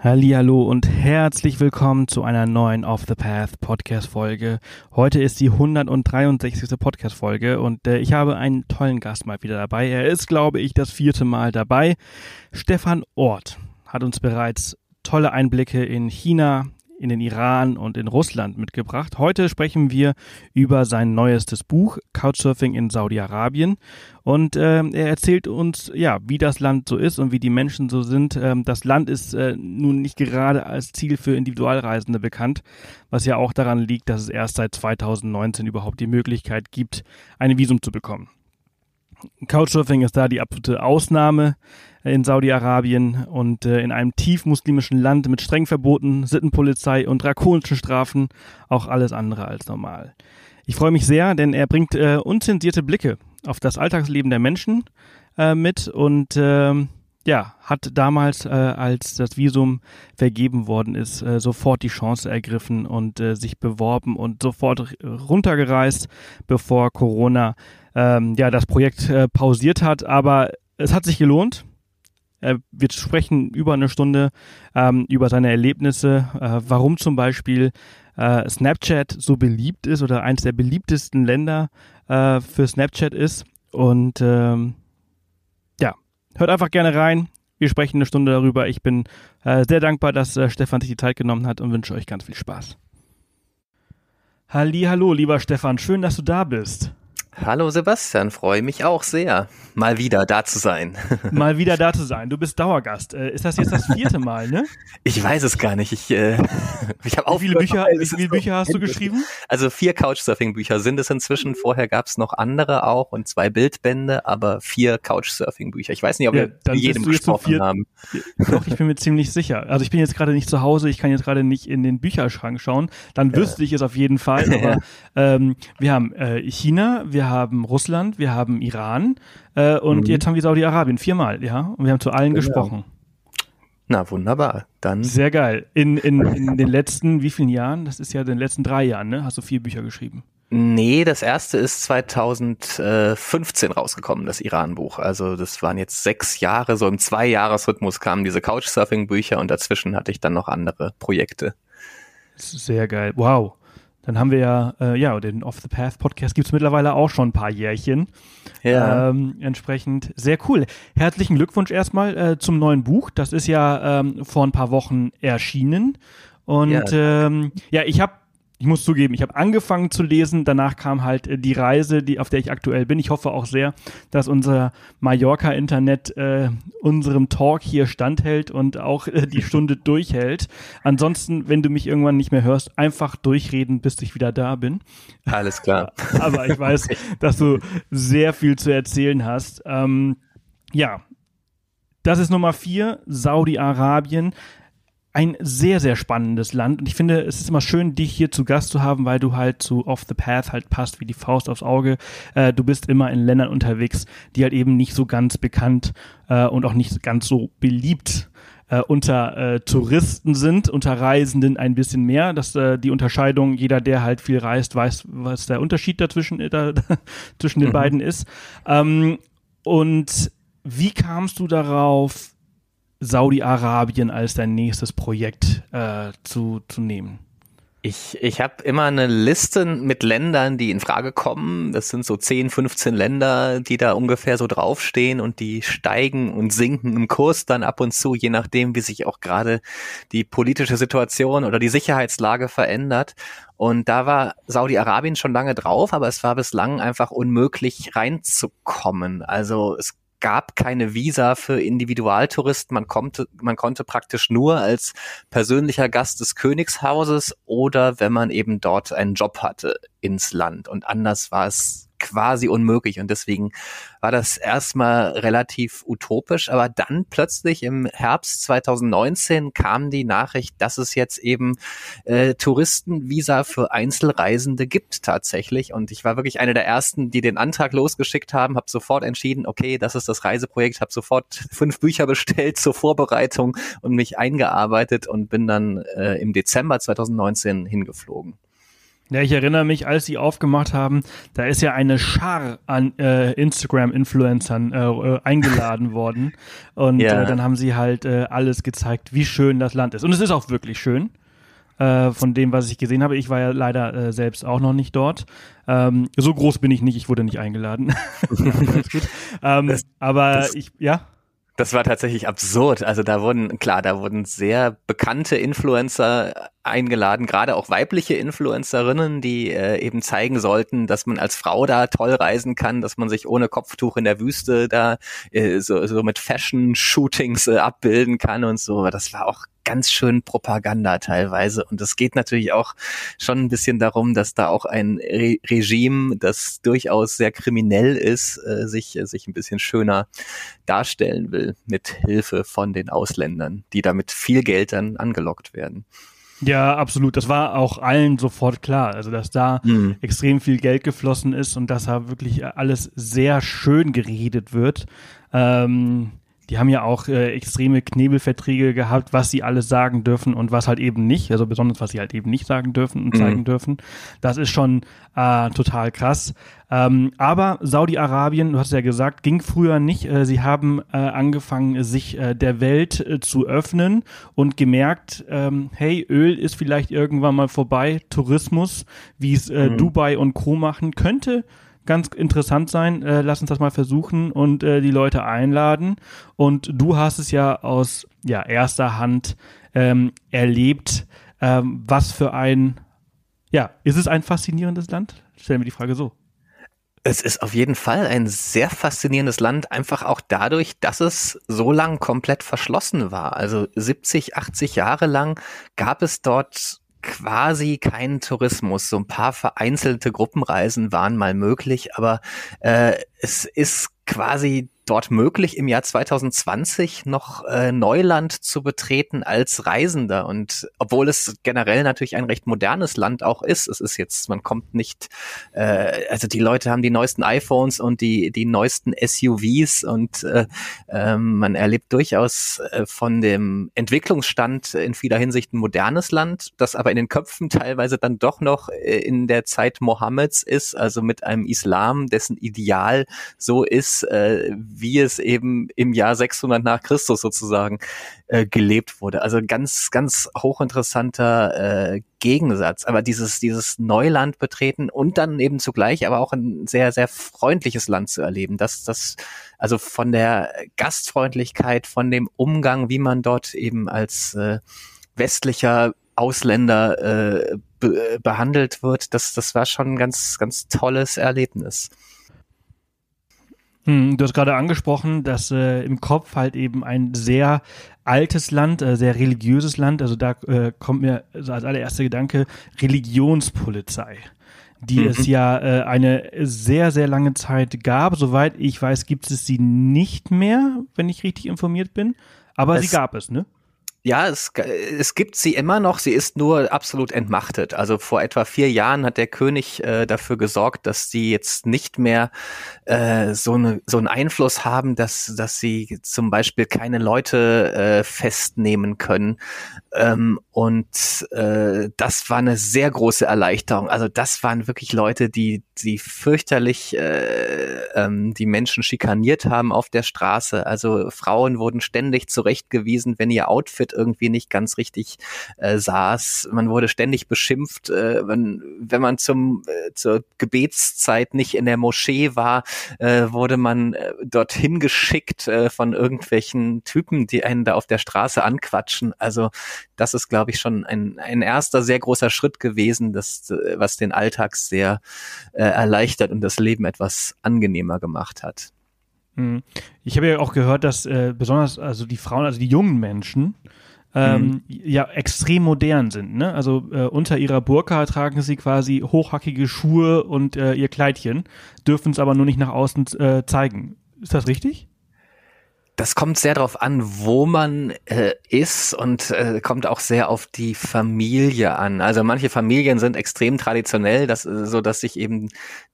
Hallo und herzlich willkommen zu einer neuen Off the Path Podcast Folge. Heute ist die 163. Podcast Folge und äh, ich habe einen tollen Gast mal wieder dabei. Er ist, glaube ich, das vierte Mal dabei. Stefan Ort hat uns bereits tolle Einblicke in China, in den Iran und in Russland mitgebracht. Heute sprechen wir über sein neuestes Buch Couchsurfing in Saudi-Arabien und äh, er erzählt uns ja, wie das Land so ist und wie die Menschen so sind. Ähm, das Land ist äh, nun nicht gerade als Ziel für Individualreisende bekannt, was ja auch daran liegt, dass es erst seit 2019 überhaupt die Möglichkeit gibt, ein Visum zu bekommen. Couchsurfing ist da die absolute Ausnahme in Saudi-Arabien und äh, in einem tief muslimischen Land mit streng Verboten, Sittenpolizei und drakonischen Strafen auch alles andere als normal. Ich freue mich sehr, denn er bringt äh, unzensierte Blicke auf das Alltagsleben der Menschen äh, mit und äh, ja, hat damals, äh, als das Visum vergeben worden ist, äh, sofort die Chance ergriffen und äh, sich beworben und sofort runtergereist, bevor Corona ähm, ja das Projekt pausiert hat. Aber es hat sich gelohnt. Äh, wir sprechen über eine Stunde ähm, über seine Erlebnisse, äh, warum zum Beispiel äh, Snapchat so beliebt ist oder eines der beliebtesten Länder äh, für Snapchat ist. Und ähm, ja, hört einfach gerne rein. Wir sprechen eine Stunde darüber. Ich bin äh, sehr dankbar, dass äh, Stefan sich die Zeit genommen hat und wünsche euch ganz viel Spaß. Halli, hallo, lieber Stefan, schön, dass du da bist. Hallo Sebastian, freue mich auch sehr, mal wieder da zu sein. mal wieder da zu sein. Du bist Dauergast. Äh, ist das jetzt das vierte Mal, ne? Ich weiß es gar nicht. Ich, äh, ich habe auch. Wie viele Bücher, wie viele Bücher hast du geschrieben? Also vier Couchsurfing-Bücher sind es inzwischen. Vorher gab es noch andere auch und zwei Bildbände, aber vier Couchsurfing-Bücher. Ich weiß nicht, ob ja, wir jedem gesprochen haben. Doch, ich bin mir ziemlich sicher. Also ich bin jetzt gerade nicht zu Hause, ich kann jetzt gerade nicht in den Bücherschrank schauen. Dann wüsste ich es auf jeden Fall. Aber ähm, wir haben äh, China, wir haben Russland, wir haben Iran äh, und mhm. jetzt haben wir Saudi-Arabien viermal, ja. Und wir haben zu allen genau. gesprochen. Na, wunderbar. Dann. Sehr geil. In, in, in den letzten, wie vielen Jahren? Das ist ja in den letzten drei Jahren, ne? Hast du vier Bücher geschrieben? Nee, das erste ist 2015 rausgekommen, das Iran-Buch. Also das waren jetzt sechs Jahre, so im Zwei-Jahres-Rhythmus kamen diese Couchsurfing-Bücher und dazwischen hatte ich dann noch andere Projekte. Sehr geil. Wow. Dann haben wir ja, äh, ja, den Off the Path Podcast gibt's mittlerweile auch schon ein paar Jährchen. Ja. Ähm, entsprechend sehr cool. Herzlichen Glückwunsch erstmal äh, zum neuen Buch. Das ist ja ähm, vor ein paar Wochen erschienen. Und ja, ähm, ja ich habe ich muss zugeben, ich habe angefangen zu lesen, danach kam halt äh, die Reise, die, auf der ich aktuell bin. Ich hoffe auch sehr, dass unser Mallorca-Internet äh, unserem Talk hier standhält und auch äh, die Stunde durchhält. Ansonsten, wenn du mich irgendwann nicht mehr hörst, einfach durchreden, bis ich wieder da bin. Alles klar. Aber ich weiß, dass du sehr viel zu erzählen hast. Ähm, ja, das ist Nummer vier, Saudi-Arabien ein sehr, sehr spannendes Land. Und ich finde, es ist immer schön, dich hier zu Gast zu haben, weil du halt zu Off the Path halt passt wie die Faust aufs Auge. Äh, du bist immer in Ländern unterwegs, die halt eben nicht so ganz bekannt äh, und auch nicht ganz so beliebt äh, unter äh, Touristen sind, unter Reisenden ein bisschen mehr. dass äh, die Unterscheidung, jeder, der halt viel reist, weiß, was der Unterschied dazwischen äh, da, zwischen den mhm. beiden ist. Ähm, und wie kamst du darauf, Saudi-Arabien als dein nächstes Projekt äh, zu, zu nehmen? Ich, ich habe immer eine Liste mit Ländern, die in Frage kommen. Das sind so 10, 15 Länder, die da ungefähr so draufstehen und die steigen und sinken im Kurs dann ab und zu, je nachdem, wie sich auch gerade die politische Situation oder die Sicherheitslage verändert. Und da war Saudi-Arabien schon lange drauf, aber es war bislang einfach unmöglich reinzukommen. Also es gab keine Visa für Individualtouristen. Man konnte, man konnte praktisch nur als persönlicher Gast des Königshauses oder wenn man eben dort einen Job hatte ins Land. Und anders war es quasi unmöglich. Und deswegen war das erstmal relativ utopisch, aber dann plötzlich im Herbst 2019 kam die Nachricht, dass es jetzt eben äh, Touristenvisa für Einzelreisende gibt tatsächlich. Und ich war wirklich eine der ersten, die den Antrag losgeschickt haben, habe sofort entschieden, okay, das ist das Reiseprojekt, habe sofort fünf Bücher bestellt zur Vorbereitung und mich eingearbeitet und bin dann äh, im Dezember 2019 hingeflogen. Ja, ich erinnere mich, als sie aufgemacht haben, da ist ja eine Schar an äh, Instagram-Influencern äh, äh, eingeladen worden. Und ja. äh, dann haben sie halt äh, alles gezeigt, wie schön das Land ist. Und es ist auch wirklich schön. Äh, von dem, was ich gesehen habe. Ich war ja leider selbst auch noch nicht dort. Ähm, so groß bin ich nicht, ich wurde nicht eingeladen. ähm, aber das, ich, ja. Das war tatsächlich absurd. Also da wurden, klar, da wurden sehr bekannte Influencer eingeladen, gerade auch weibliche Influencerinnen, die äh, eben zeigen sollten, dass man als Frau da toll reisen kann, dass man sich ohne Kopftuch in der Wüste da äh, so, so mit Fashion-Shootings äh, abbilden kann und so. Das war auch ganz schön Propaganda teilweise. Und es geht natürlich auch schon ein bisschen darum, dass da auch ein Re Regime, das durchaus sehr kriminell ist, äh, sich, äh, sich ein bisschen schöner darstellen will mit Hilfe von den Ausländern, die damit viel Geld dann angelockt werden. Ja, absolut. Das war auch allen sofort klar. Also, dass da mhm. extrem viel Geld geflossen ist und dass da wirklich alles sehr schön geredet wird. Ähm, die haben ja auch äh, extreme Knebelverträge gehabt, was sie alles sagen dürfen und was halt eben nicht, also besonders was sie halt eben nicht sagen dürfen und mhm. zeigen dürfen. Das ist schon äh, total krass. Ähm, aber Saudi-Arabien, du hast ja gesagt, ging früher nicht. Äh, sie haben äh, angefangen, sich äh, der Welt äh, zu öffnen und gemerkt, ähm, hey, Öl ist vielleicht irgendwann mal vorbei. Tourismus, wie es mhm. Dubai und Co. machen, könnte ganz interessant sein. Äh, lass uns das mal versuchen und äh, die Leute einladen. Und du hast es ja aus ja, erster Hand ähm, erlebt. Ähm, was für ein, ja, ist es ein faszinierendes Land? Stellen wir die Frage so. Es ist auf jeden Fall ein sehr faszinierendes Land, einfach auch dadurch, dass es so lang komplett verschlossen war. Also 70, 80 Jahre lang gab es dort quasi keinen Tourismus. So ein paar vereinzelte Gruppenreisen waren mal möglich, aber äh, es ist quasi dort möglich, im Jahr 2020 noch äh, Neuland zu betreten als Reisender. Und obwohl es generell natürlich ein recht modernes Land auch ist, es ist jetzt, man kommt nicht, äh, also die Leute haben die neuesten iPhones und die, die neuesten SUVs und äh, äh, man erlebt durchaus äh, von dem Entwicklungsstand in vieler Hinsicht ein modernes Land, das aber in den Köpfen teilweise dann doch noch äh, in der Zeit Mohammeds ist, also mit einem Islam, dessen Ideal so ist, äh, wie es eben im Jahr 600 nach Christus sozusagen äh, gelebt wurde. Also ganz, ganz hochinteressanter äh, Gegensatz. Aber dieses, dieses Neuland betreten und dann eben zugleich aber auch ein sehr, sehr freundliches Land zu erleben. Das, das, also von der Gastfreundlichkeit, von dem Umgang, wie man dort eben als äh, westlicher Ausländer äh, be behandelt wird, das, das war schon ein ganz, ganz tolles Erlebnis. Hm, du hast gerade angesprochen, dass äh, im Kopf halt eben ein sehr altes Land, äh, sehr religiöses Land, also da äh, kommt mir also als allererster Gedanke Religionspolizei die mhm. es ja äh, eine sehr, sehr lange Zeit gab. Soweit ich weiß, gibt es sie nicht mehr, wenn ich richtig informiert bin. Aber es, sie gab es, ne? Ja, es, es gibt sie immer noch, sie ist nur absolut entmachtet. Also vor etwa vier Jahren hat der König äh, dafür gesorgt, dass sie jetzt nicht mehr äh, so, eine, so einen Einfluss haben, dass, dass sie zum Beispiel keine Leute äh, festnehmen können. Ähm, und äh, das war eine sehr große Erleichterung. Also das waren wirklich Leute, die, die fürchterlich äh, ähm, die Menschen schikaniert haben auf der Straße. Also Frauen wurden ständig zurechtgewiesen, wenn ihr Outfit irgendwie nicht ganz richtig äh, saß. Man wurde ständig beschimpft, äh, wenn, wenn man zum äh, zur Gebetszeit nicht in der Moschee war, äh, wurde man äh, dorthin geschickt äh, von irgendwelchen Typen, die einen da auf der Straße anquatschen. Also das ist, glaube ich, schon ein, ein erster sehr großer Schritt gewesen, das, äh, was den Alltag sehr äh, erleichtert und das Leben etwas angenehmer gemacht hat. Hm. Ich habe ja auch gehört, dass äh, besonders also die Frauen, also die jungen Menschen, ähm, mhm. ja extrem modern sind. Ne? Also äh, unter ihrer Burka tragen sie quasi hochhackige Schuhe und äh, ihr Kleidchen, dürfen es aber nur nicht nach außen äh, zeigen. Ist das richtig? Das kommt sehr darauf an, wo man äh, ist und äh, kommt auch sehr auf die Familie an. Also manche Familien sind extrem traditionell, das, äh, so dass sich eben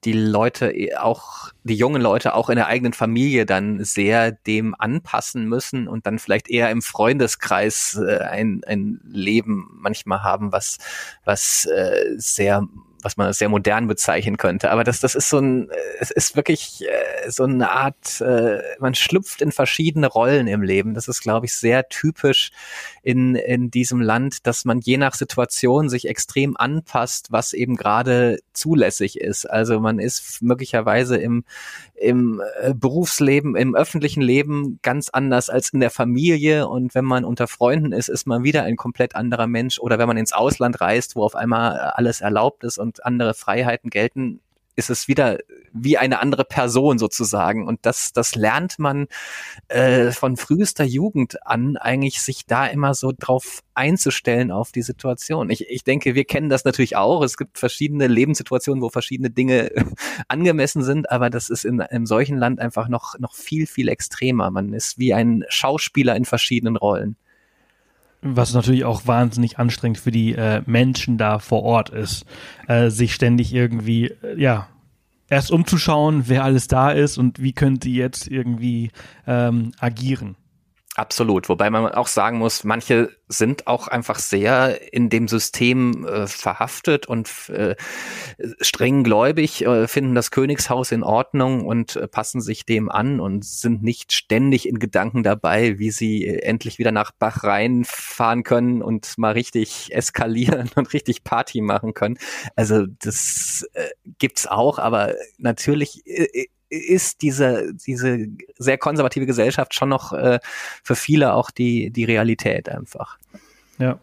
die Leute äh, auch die jungen Leute auch in der eigenen Familie dann sehr dem anpassen müssen und dann vielleicht eher im Freundeskreis äh, ein, ein Leben manchmal haben, was was äh, sehr was man sehr modern bezeichnen könnte. Aber das, das ist so ein, es ist wirklich äh, so eine Art, äh, man schlüpft in verschiedene Rollen im Leben. Das ist, glaube ich, sehr typisch in, in diesem Land, dass man je nach Situation sich extrem anpasst, was eben gerade zulässig ist. Also man ist möglicherweise im, im äh, Berufsleben, im öffentlichen Leben ganz anders als in der Familie. Und wenn man unter Freunden ist, ist man wieder ein komplett anderer Mensch. Oder wenn man ins Ausland reist, wo auf einmal alles erlaubt ist und andere Freiheiten gelten, ist es wieder wie eine andere Person sozusagen. Und das, das lernt man äh, von frühester Jugend an, eigentlich sich da immer so drauf einzustellen auf die Situation. Ich, ich denke, wir kennen das natürlich auch. Es gibt verschiedene Lebenssituationen, wo verschiedene Dinge angemessen sind, aber das ist in einem solchen Land einfach noch, noch viel, viel extremer. Man ist wie ein Schauspieler in verschiedenen Rollen. Was natürlich auch wahnsinnig anstrengend für die äh, Menschen da vor Ort ist, äh, sich ständig irgendwie, äh, ja, erst umzuschauen, wer alles da ist und wie könnte jetzt irgendwie ähm, agieren. Absolut, wobei man auch sagen muss, manche sind auch einfach sehr in dem System äh, verhaftet und äh, streng gläubig, äh, finden das Königshaus in Ordnung und äh, passen sich dem an und sind nicht ständig in Gedanken dabei, wie sie endlich wieder nach Bahrain fahren können und mal richtig eskalieren und richtig Party machen können. Also das äh, gibt's auch, aber natürlich äh, ist diese, diese sehr konservative Gesellschaft schon noch äh, für viele auch die, die Realität einfach. Ja.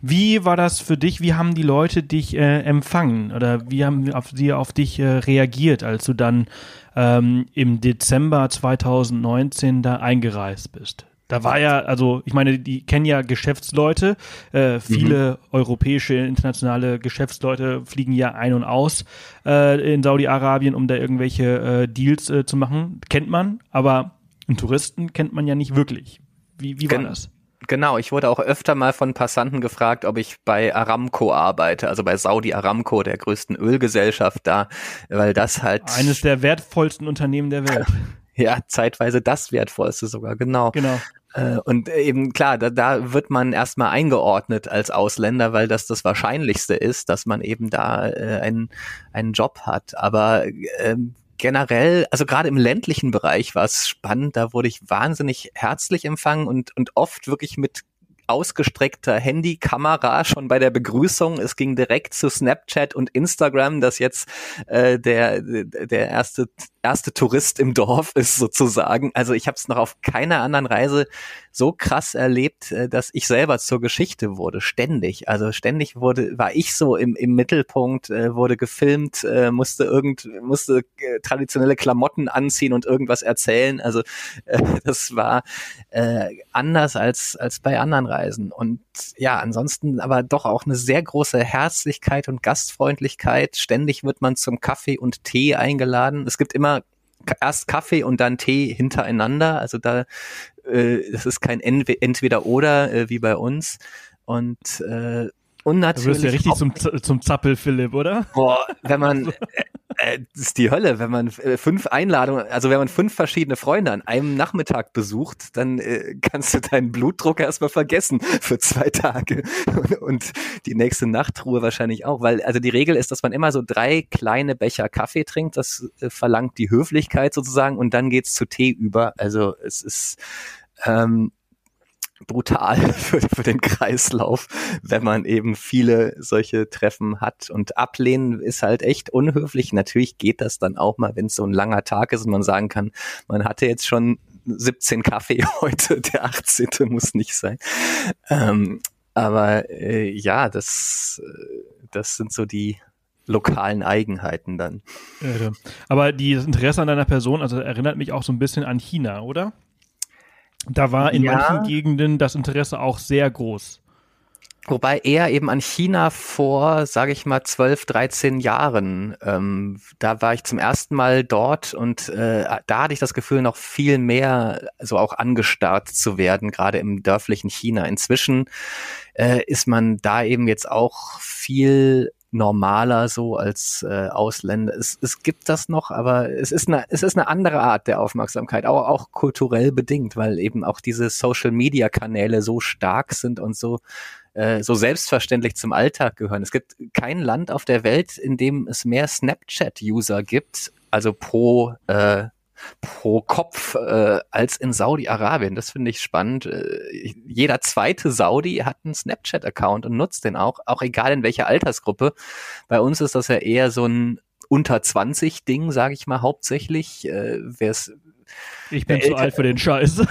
Wie war das für dich? Wie haben die Leute dich äh, empfangen oder wie haben auf, sie auf dich äh, reagiert, als du dann ähm, im Dezember 2019 da eingereist bist? Da war ja, also ich meine, die kennen ja Geschäftsleute. Äh, viele mhm. europäische, internationale Geschäftsleute fliegen ja ein und aus äh, in Saudi-Arabien, um da irgendwelche äh, Deals äh, zu machen. Kennt man, aber einen Touristen kennt man ja nicht wirklich. Wie, wie war Gen das? Genau, ich wurde auch öfter mal von Passanten gefragt, ob ich bei Aramco arbeite, also bei Saudi Aramco, der größten Ölgesellschaft da, weil das halt. Eines der wertvollsten Unternehmen der Welt. Ja, zeitweise das wertvollste sogar, genau. Genau. Äh, und eben klar, da, da wird man erstmal eingeordnet als Ausländer, weil das das Wahrscheinlichste ist, dass man eben da äh, einen, einen Job hat. Aber ähm, generell, also gerade im ländlichen Bereich war es spannend, da wurde ich wahnsinnig herzlich empfangen und, und oft wirklich mit ausgestreckter Handykamera schon bei der Begrüßung. Es ging direkt zu Snapchat und Instagram, dass jetzt äh, der der erste erste Tourist im Dorf ist sozusagen. Also ich habe es noch auf keiner anderen Reise so krass erlebt, äh, dass ich selber zur Geschichte wurde, ständig. Also ständig wurde, war ich so im, im Mittelpunkt, äh, wurde gefilmt, äh, musste irgend, musste traditionelle Klamotten anziehen und irgendwas erzählen. Also das war anders als, als bei anderen Reisen. Und ja, ansonsten aber doch auch eine sehr große Herzlichkeit und Gastfreundlichkeit. Ständig wird man zum Kaffee und Tee eingeladen. Es gibt immer erst Kaffee und dann Tee hintereinander. Also da, äh, das ist kein Entweder-Oder äh, wie bei uns. Und äh, und natürlich. Du wirst ja richtig zum, zum Zappel, Philipp, oder? Boah, wenn man, äh, ist die Hölle, wenn man äh, fünf Einladungen, also wenn man fünf verschiedene Freunde an einem Nachmittag besucht, dann äh, kannst du deinen Blutdruck erstmal vergessen für zwei Tage. Und, und die nächste Nachtruhe wahrscheinlich auch, weil also die Regel ist, dass man immer so drei kleine Becher Kaffee trinkt, das äh, verlangt die Höflichkeit sozusagen. Und dann geht's zu Tee über. Also es ist ähm, brutal für, für den Kreislauf, wenn man eben viele solche Treffen hat. Und ablehnen ist halt echt unhöflich. Natürlich geht das dann auch mal, wenn es so ein langer Tag ist und man sagen kann, man hatte jetzt schon 17 Kaffee heute, der 18. muss nicht sein. Ähm, aber äh, ja, das, äh, das sind so die lokalen Eigenheiten dann. Aber dieses Interesse an deiner Person, also erinnert mich auch so ein bisschen an China, oder? Da war in ja. manchen Gegenden das Interesse auch sehr groß. Wobei eher eben an China vor, sage ich mal, 12, 13 Jahren. Ähm, da war ich zum ersten Mal dort und äh, da hatte ich das Gefühl, noch viel mehr so auch angestarrt zu werden, gerade im dörflichen China. Inzwischen äh, ist man da eben jetzt auch viel normaler so als äh, Ausländer. Es, es gibt das noch, aber es ist eine, es ist eine andere Art der Aufmerksamkeit, auch, auch kulturell bedingt, weil eben auch diese Social Media Kanäle so stark sind und so äh, so selbstverständlich zum Alltag gehören. Es gibt kein Land auf der Welt, in dem es mehr Snapchat-User gibt, also pro äh, pro Kopf äh, als in Saudi-Arabien. Das finde ich spannend. Äh, jeder zweite Saudi hat einen Snapchat-Account und nutzt den auch, auch egal in welcher Altersgruppe. Bei uns ist das ja eher so ein unter 20 Ding, sage ich mal hauptsächlich. Äh, Wer es ich bin zu alt für den Scheiß.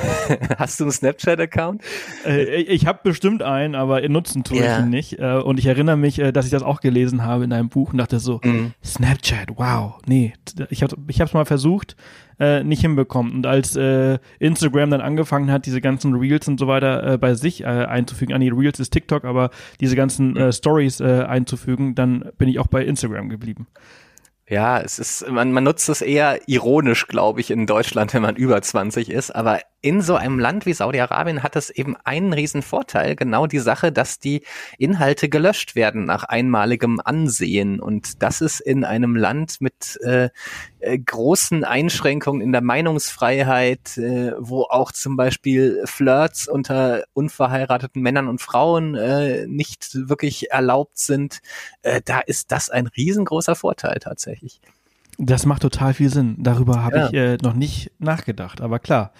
Hast du einen Snapchat-Account? Äh, ich habe bestimmt einen, aber nutzen tue yeah. ich ihn nicht. Äh, und ich erinnere mich, äh, dass ich das auch gelesen habe in einem Buch und dachte so, mm. Snapchat, wow, nee. Ich habe ich es mal versucht, äh, nicht hinbekommen. Und als äh, Instagram dann angefangen hat, diese ganzen Reels und so weiter äh, bei sich äh, einzufügen, an ah, die Reels ist TikTok, aber diese ganzen äh, Stories äh, einzufügen, dann bin ich auch bei Instagram geblieben. Ja, es ist, man, man nutzt es eher ironisch, glaube ich, in Deutschland, wenn man über 20 ist. Aber in so einem Land wie Saudi-Arabien hat es eben einen riesen Vorteil, genau die Sache, dass die Inhalte gelöscht werden nach einmaligem Ansehen. Und das ist in einem Land mit äh, äh, großen Einschränkungen in der Meinungsfreiheit, äh, wo auch zum Beispiel Flirts unter unverheirateten Männern und Frauen äh, nicht wirklich erlaubt sind, äh, da ist das ein riesengroßer Vorteil tatsächlich. Das macht total viel Sinn. Darüber habe ja. ich äh, noch nicht nachgedacht, aber klar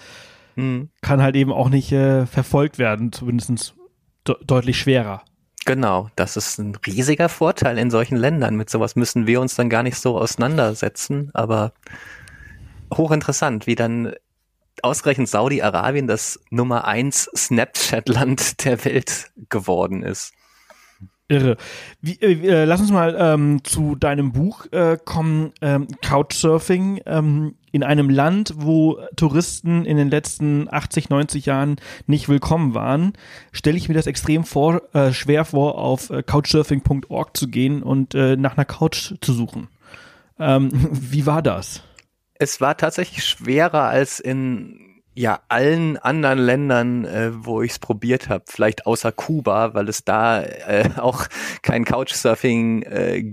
mhm. kann halt eben auch nicht äh, verfolgt werden, zumindest de deutlich schwerer. Genau, das ist ein riesiger Vorteil in solchen Ländern. Mit sowas müssen wir uns dann gar nicht so auseinandersetzen, aber hochinteressant, wie dann ausgerechnet Saudi-Arabien das Nummer eins Snapchat-Land der Welt geworden ist. Irre. Wie, äh, äh, lass uns mal ähm, zu deinem Buch äh, kommen, ähm, Couchsurfing. Ähm, in einem Land, wo Touristen in den letzten 80, 90 Jahren nicht willkommen waren, stelle ich mir das extrem vor, äh, schwer vor, auf äh, couchsurfing.org zu gehen und äh, nach einer Couch zu suchen. Ähm, wie war das? Es war tatsächlich schwerer als in ja allen anderen Ländern, äh, wo ich es probiert habe, vielleicht außer Kuba, weil es da äh, auch kein Couchsurfing äh,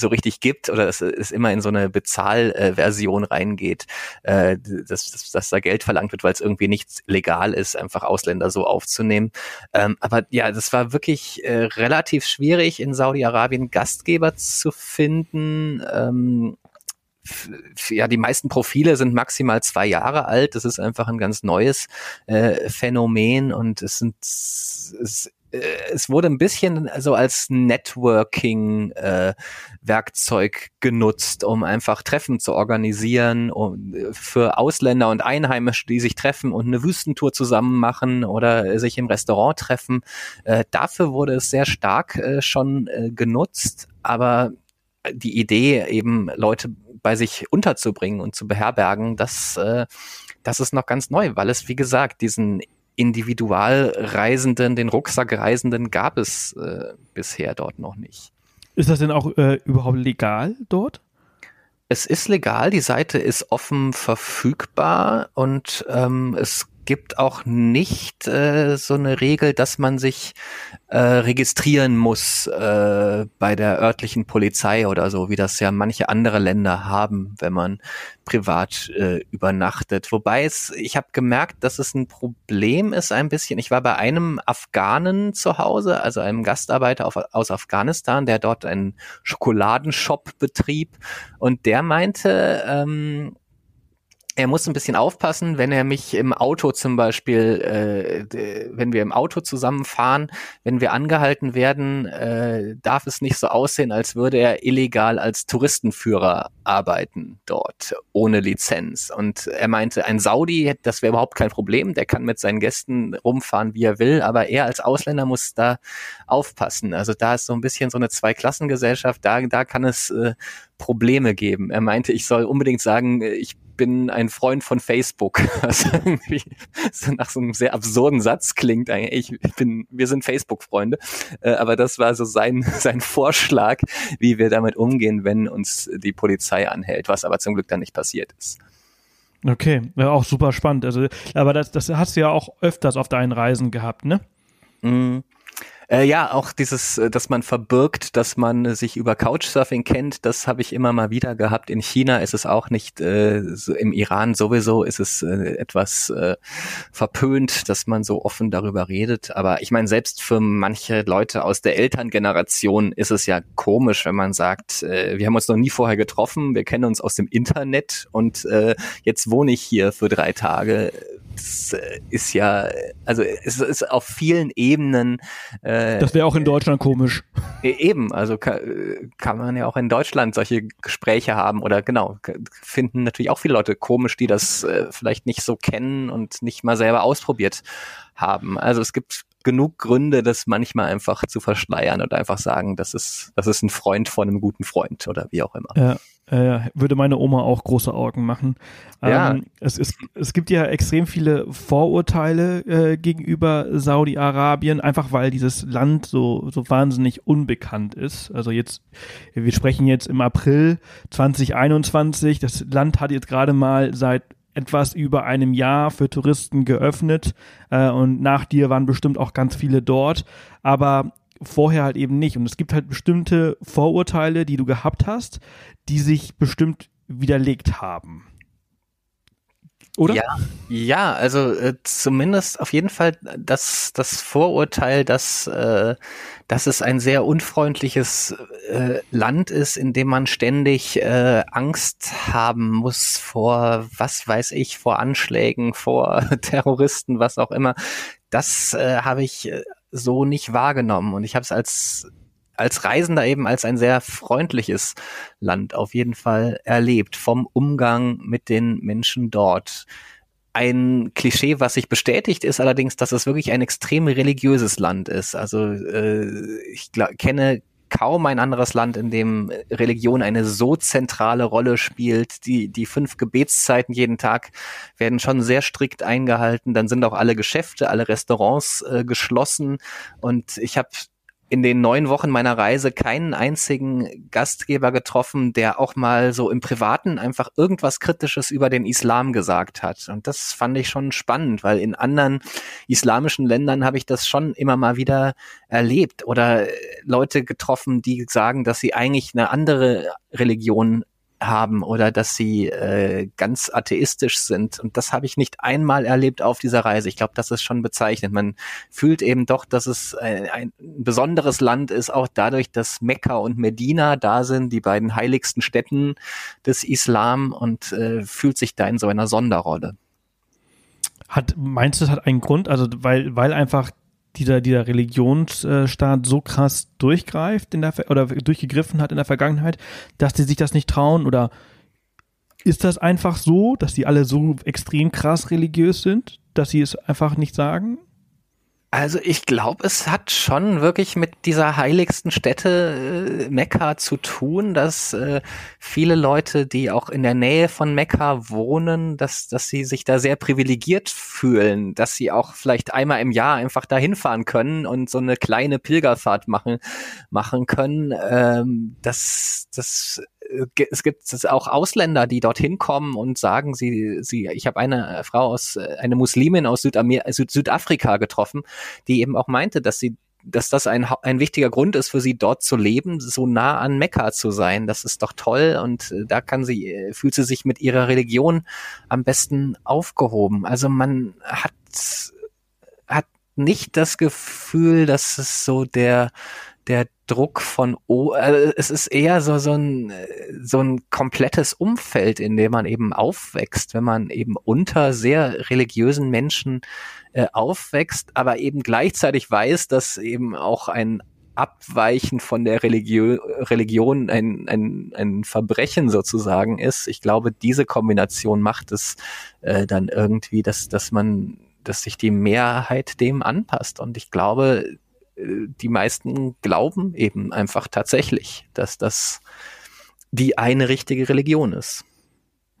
so richtig gibt oder dass es immer in so eine Bezahlversion reingeht, äh, dass, dass, dass da Geld verlangt wird, weil es irgendwie nicht legal ist, einfach Ausländer so aufzunehmen. Ähm, aber ja, das war wirklich äh, relativ schwierig in Saudi-Arabien Gastgeber zu finden. Ähm, ja, die meisten Profile sind maximal zwei Jahre alt. Das ist einfach ein ganz neues äh, Phänomen und es sind es, äh, es wurde ein bisschen so als Networking-Werkzeug äh, genutzt, um einfach Treffen zu organisieren um, für Ausländer und Einheimische, die sich treffen und eine Wüstentour zusammen machen oder sich im Restaurant treffen. Äh, dafür wurde es sehr stark äh, schon äh, genutzt, aber die Idee, eben Leute bei sich unterzubringen und zu beherbergen, das, äh, das ist noch ganz neu, weil es, wie gesagt, diesen Individualreisenden, den Rucksackreisenden gab es äh, bisher dort noch nicht. Ist das denn auch äh, überhaupt legal dort? Es ist legal, die Seite ist offen verfügbar und ähm, es gibt auch nicht äh, so eine Regel, dass man sich äh, registrieren muss äh, bei der örtlichen Polizei oder so, wie das ja manche andere Länder haben, wenn man privat äh, übernachtet. Wobei es, ich habe gemerkt, dass es ein Problem ist ein bisschen. Ich war bei einem Afghanen zu Hause, also einem Gastarbeiter auf, aus Afghanistan, der dort einen Schokoladenshop betrieb und der meinte, ähm, er muss ein bisschen aufpassen, wenn er mich im Auto zum Beispiel, äh, wenn wir im Auto zusammenfahren, wenn wir angehalten werden, äh, darf es nicht so aussehen, als würde er illegal als Touristenführer arbeiten dort, ohne Lizenz. Und er meinte, ein Saudi, das wäre überhaupt kein Problem, der kann mit seinen Gästen rumfahren, wie er will, aber er als Ausländer muss da aufpassen. Also da ist so ein bisschen so eine Zweiklassengesellschaft, da, da kann es äh, Probleme geben. Er meinte, ich soll unbedingt sagen, ich bin ein Freund von Facebook. Was irgendwie so nach so einem sehr absurden Satz klingt eigentlich. Ich bin, wir sind Facebook-Freunde. Äh, aber das war so sein, sein Vorschlag, wie wir damit umgehen, wenn uns die Polizei anhält, was aber zum Glück dann nicht passiert ist. Okay, ja, auch super spannend. Also, aber das, das hast du ja auch öfters auf deinen Reisen gehabt, ne? Mm. Äh, ja, auch dieses, äh, dass man verbirgt, dass man sich über Couchsurfing kennt, das habe ich immer mal wieder gehabt. In China ist es auch nicht, äh, so, im Iran sowieso ist es äh, etwas äh, verpönt, dass man so offen darüber redet. Aber ich meine, selbst für manche Leute aus der Elterngeneration ist es ja komisch, wenn man sagt, äh, wir haben uns noch nie vorher getroffen, wir kennen uns aus dem Internet und äh, jetzt wohne ich hier für drei Tage das äh, ist ja, also es ist auf vielen Ebenen. Äh, das wäre auch in Deutschland komisch. E-, eben, also kann, kann man ja auch in Deutschland solche Gespräche haben oder genau, finden natürlich auch viele Leute komisch, die das äh, vielleicht nicht so kennen und nicht mal selber ausprobiert haben. Also es gibt genug Gründe, das manchmal einfach zu verschleiern und einfach sagen, das ist, das ist ein Freund von einem guten Freund oder wie auch immer. Ja, äh, würde meine Oma auch große Augen machen. Ja. Ähm, es, ist, es gibt ja extrem viele Vorurteile äh, gegenüber Saudi-Arabien, einfach weil dieses Land so, so wahnsinnig unbekannt ist. Also jetzt, wir sprechen jetzt im April 2021. Das Land hat jetzt gerade mal seit etwas über einem Jahr für Touristen geöffnet äh, und nach dir waren bestimmt auch ganz viele dort. Aber vorher halt eben nicht. Und es gibt halt bestimmte Vorurteile, die du gehabt hast, die sich bestimmt widerlegt haben. Oder? Ja, ja also äh, zumindest auf jeden Fall das, das Vorurteil, dass, äh, dass es ein sehr unfreundliches äh, Land ist, in dem man ständig äh, Angst haben muss vor, was weiß ich, vor Anschlägen, vor Terroristen, was auch immer. Das äh, habe ich äh, so nicht wahrgenommen. Und ich habe es als als Reisender eben als ein sehr freundliches Land auf jeden Fall erlebt, vom Umgang mit den Menschen dort. Ein Klischee, was sich bestätigt, ist allerdings, dass es wirklich ein extrem religiöses Land ist. Also äh, ich kenne kaum ein anderes Land, in dem Religion eine so zentrale Rolle spielt. Die, die fünf Gebetszeiten jeden Tag werden schon sehr strikt eingehalten. Dann sind auch alle Geschäfte, alle Restaurants äh, geschlossen. Und ich habe in den neun Wochen meiner Reise keinen einzigen Gastgeber getroffen, der auch mal so im Privaten einfach irgendwas Kritisches über den Islam gesagt hat. Und das fand ich schon spannend, weil in anderen islamischen Ländern habe ich das schon immer mal wieder erlebt oder Leute getroffen, die sagen, dass sie eigentlich eine andere Religion haben oder dass sie äh, ganz atheistisch sind. Und das habe ich nicht einmal erlebt auf dieser Reise. Ich glaube, das ist schon bezeichnet. Man fühlt eben doch, dass es ein, ein besonderes Land ist, auch dadurch, dass Mekka und Medina da sind, die beiden heiligsten Städten des Islam und äh, fühlt sich da in so einer Sonderrolle. Hat, meinst du, das hat einen Grund? Also, weil, weil einfach dieser, dieser Religionsstaat so krass durchgreift in der, oder durchgegriffen hat in der Vergangenheit, dass die sich das nicht trauen? Oder ist das einfach so, dass die alle so extrem krass religiös sind, dass sie es einfach nicht sagen? Also ich glaube, es hat schon wirklich mit dieser heiligsten Stätte äh, Mekka zu tun, dass äh, viele Leute, die auch in der Nähe von Mekka wohnen, dass, dass sie sich da sehr privilegiert fühlen, dass sie auch vielleicht einmal im Jahr einfach da hinfahren können und so eine kleine Pilgerfahrt machen, machen können. Ähm, das, das es gibt auch Ausländer, die dorthin kommen und sagen, sie, sie, ich habe eine Frau aus, eine Muslimin aus Südamer Süd Südafrika getroffen, die eben auch meinte, dass sie dass das ein, ein wichtiger Grund ist für sie dort zu leben, so nah an Mekka zu sein. Das ist doch toll und äh, da kann sie, äh, fühlt sie sich mit ihrer Religion am besten aufgehoben. Also man hat, hat nicht das Gefühl, dass es so der, der Druck von o äh, es ist eher so so ein so ein komplettes Umfeld, in dem man eben aufwächst, wenn man eben unter sehr religiösen Menschen äh, aufwächst, aber eben gleichzeitig weiß, dass eben auch ein Abweichen von der Religio Religion ein, ein, ein Verbrechen sozusagen ist. Ich glaube, diese Kombination macht es äh, dann irgendwie, dass, dass man, dass sich die Mehrheit dem anpasst. Und ich glaube, die meisten glauben eben einfach tatsächlich, dass das die eine richtige Religion ist.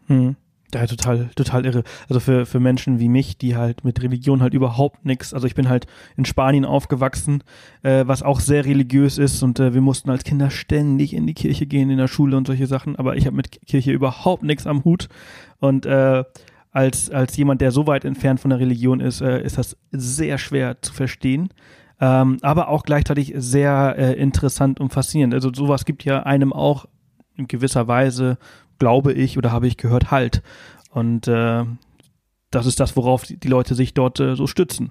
Hm. Ja, total, total irre. Also für, für Menschen wie mich, die halt mit Religion halt überhaupt nichts, also ich bin halt in Spanien aufgewachsen, äh, was auch sehr religiös ist und äh, wir mussten als Kinder ständig in die Kirche gehen, in der Schule und solche Sachen, aber ich habe mit Kirche überhaupt nichts am Hut und äh, als, als jemand, der so weit entfernt von der Religion ist, äh, ist das sehr schwer zu verstehen. Ähm, aber auch gleichzeitig sehr äh, interessant und faszinierend. Also sowas gibt ja einem auch in gewisser Weise, glaube ich, oder habe ich gehört, Halt. Und äh, das ist das, worauf die Leute sich dort äh, so stützen.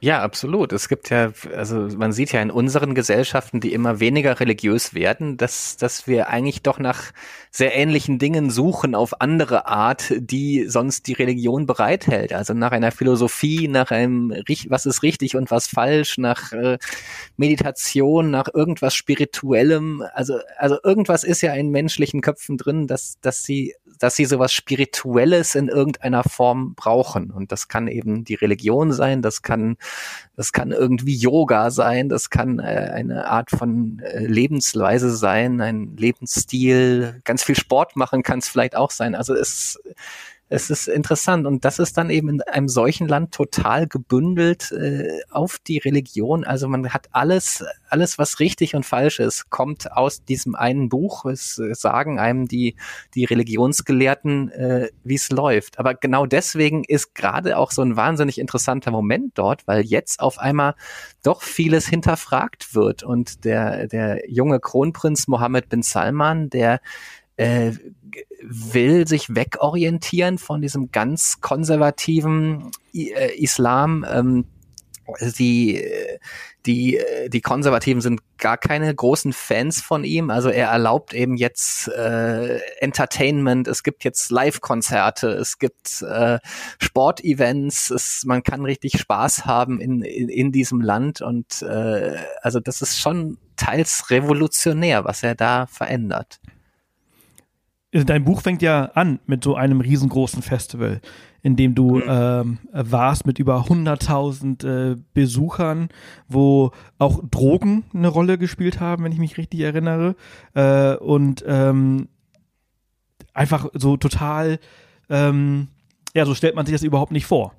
Ja, absolut. Es gibt ja, also man sieht ja in unseren Gesellschaften, die immer weniger religiös werden, dass, dass wir eigentlich doch nach sehr ähnlichen Dingen suchen auf andere Art, die sonst die Religion bereithält. Also nach einer Philosophie, nach einem, was ist richtig und was falsch, nach äh, Meditation, nach irgendwas Spirituellem. Also, also irgendwas ist ja in menschlichen Köpfen drin, dass, dass sie dass sie sowas Spirituelles in irgendeiner Form brauchen. Und das kann eben die Religion sein, das kann, das kann irgendwie Yoga sein, das kann äh, eine Art von äh, Lebensweise sein, ein Lebensstil, ganz viel Sport machen kann es vielleicht auch sein. Also es es ist interessant und das ist dann eben in einem solchen Land total gebündelt äh, auf die Religion. Also man hat alles, alles, was richtig und falsch ist, kommt aus diesem einen Buch. Es äh, sagen einem die, die Religionsgelehrten, äh, wie es läuft. Aber genau deswegen ist gerade auch so ein wahnsinnig interessanter Moment dort, weil jetzt auf einmal doch vieles hinterfragt wird und der, der junge Kronprinz Mohammed bin Salman, der äh, will sich wegorientieren von diesem ganz konservativen äh, Islam. Ähm, die, die, die Konservativen sind gar keine großen Fans von ihm. Also er erlaubt eben jetzt äh, Entertainment, es gibt jetzt Live-Konzerte, es gibt äh, Sportevents, man kann richtig Spaß haben in, in, in diesem Land und äh, also das ist schon teils revolutionär, was er da verändert. Also dein Buch fängt ja an mit so einem riesengroßen Festival, in dem du mhm. ähm, warst mit über 100.000 äh, Besuchern, wo auch Drogen eine Rolle gespielt haben, wenn ich mich richtig erinnere. Äh, und ähm, einfach so total, ähm, ja, so stellt man sich das überhaupt nicht vor.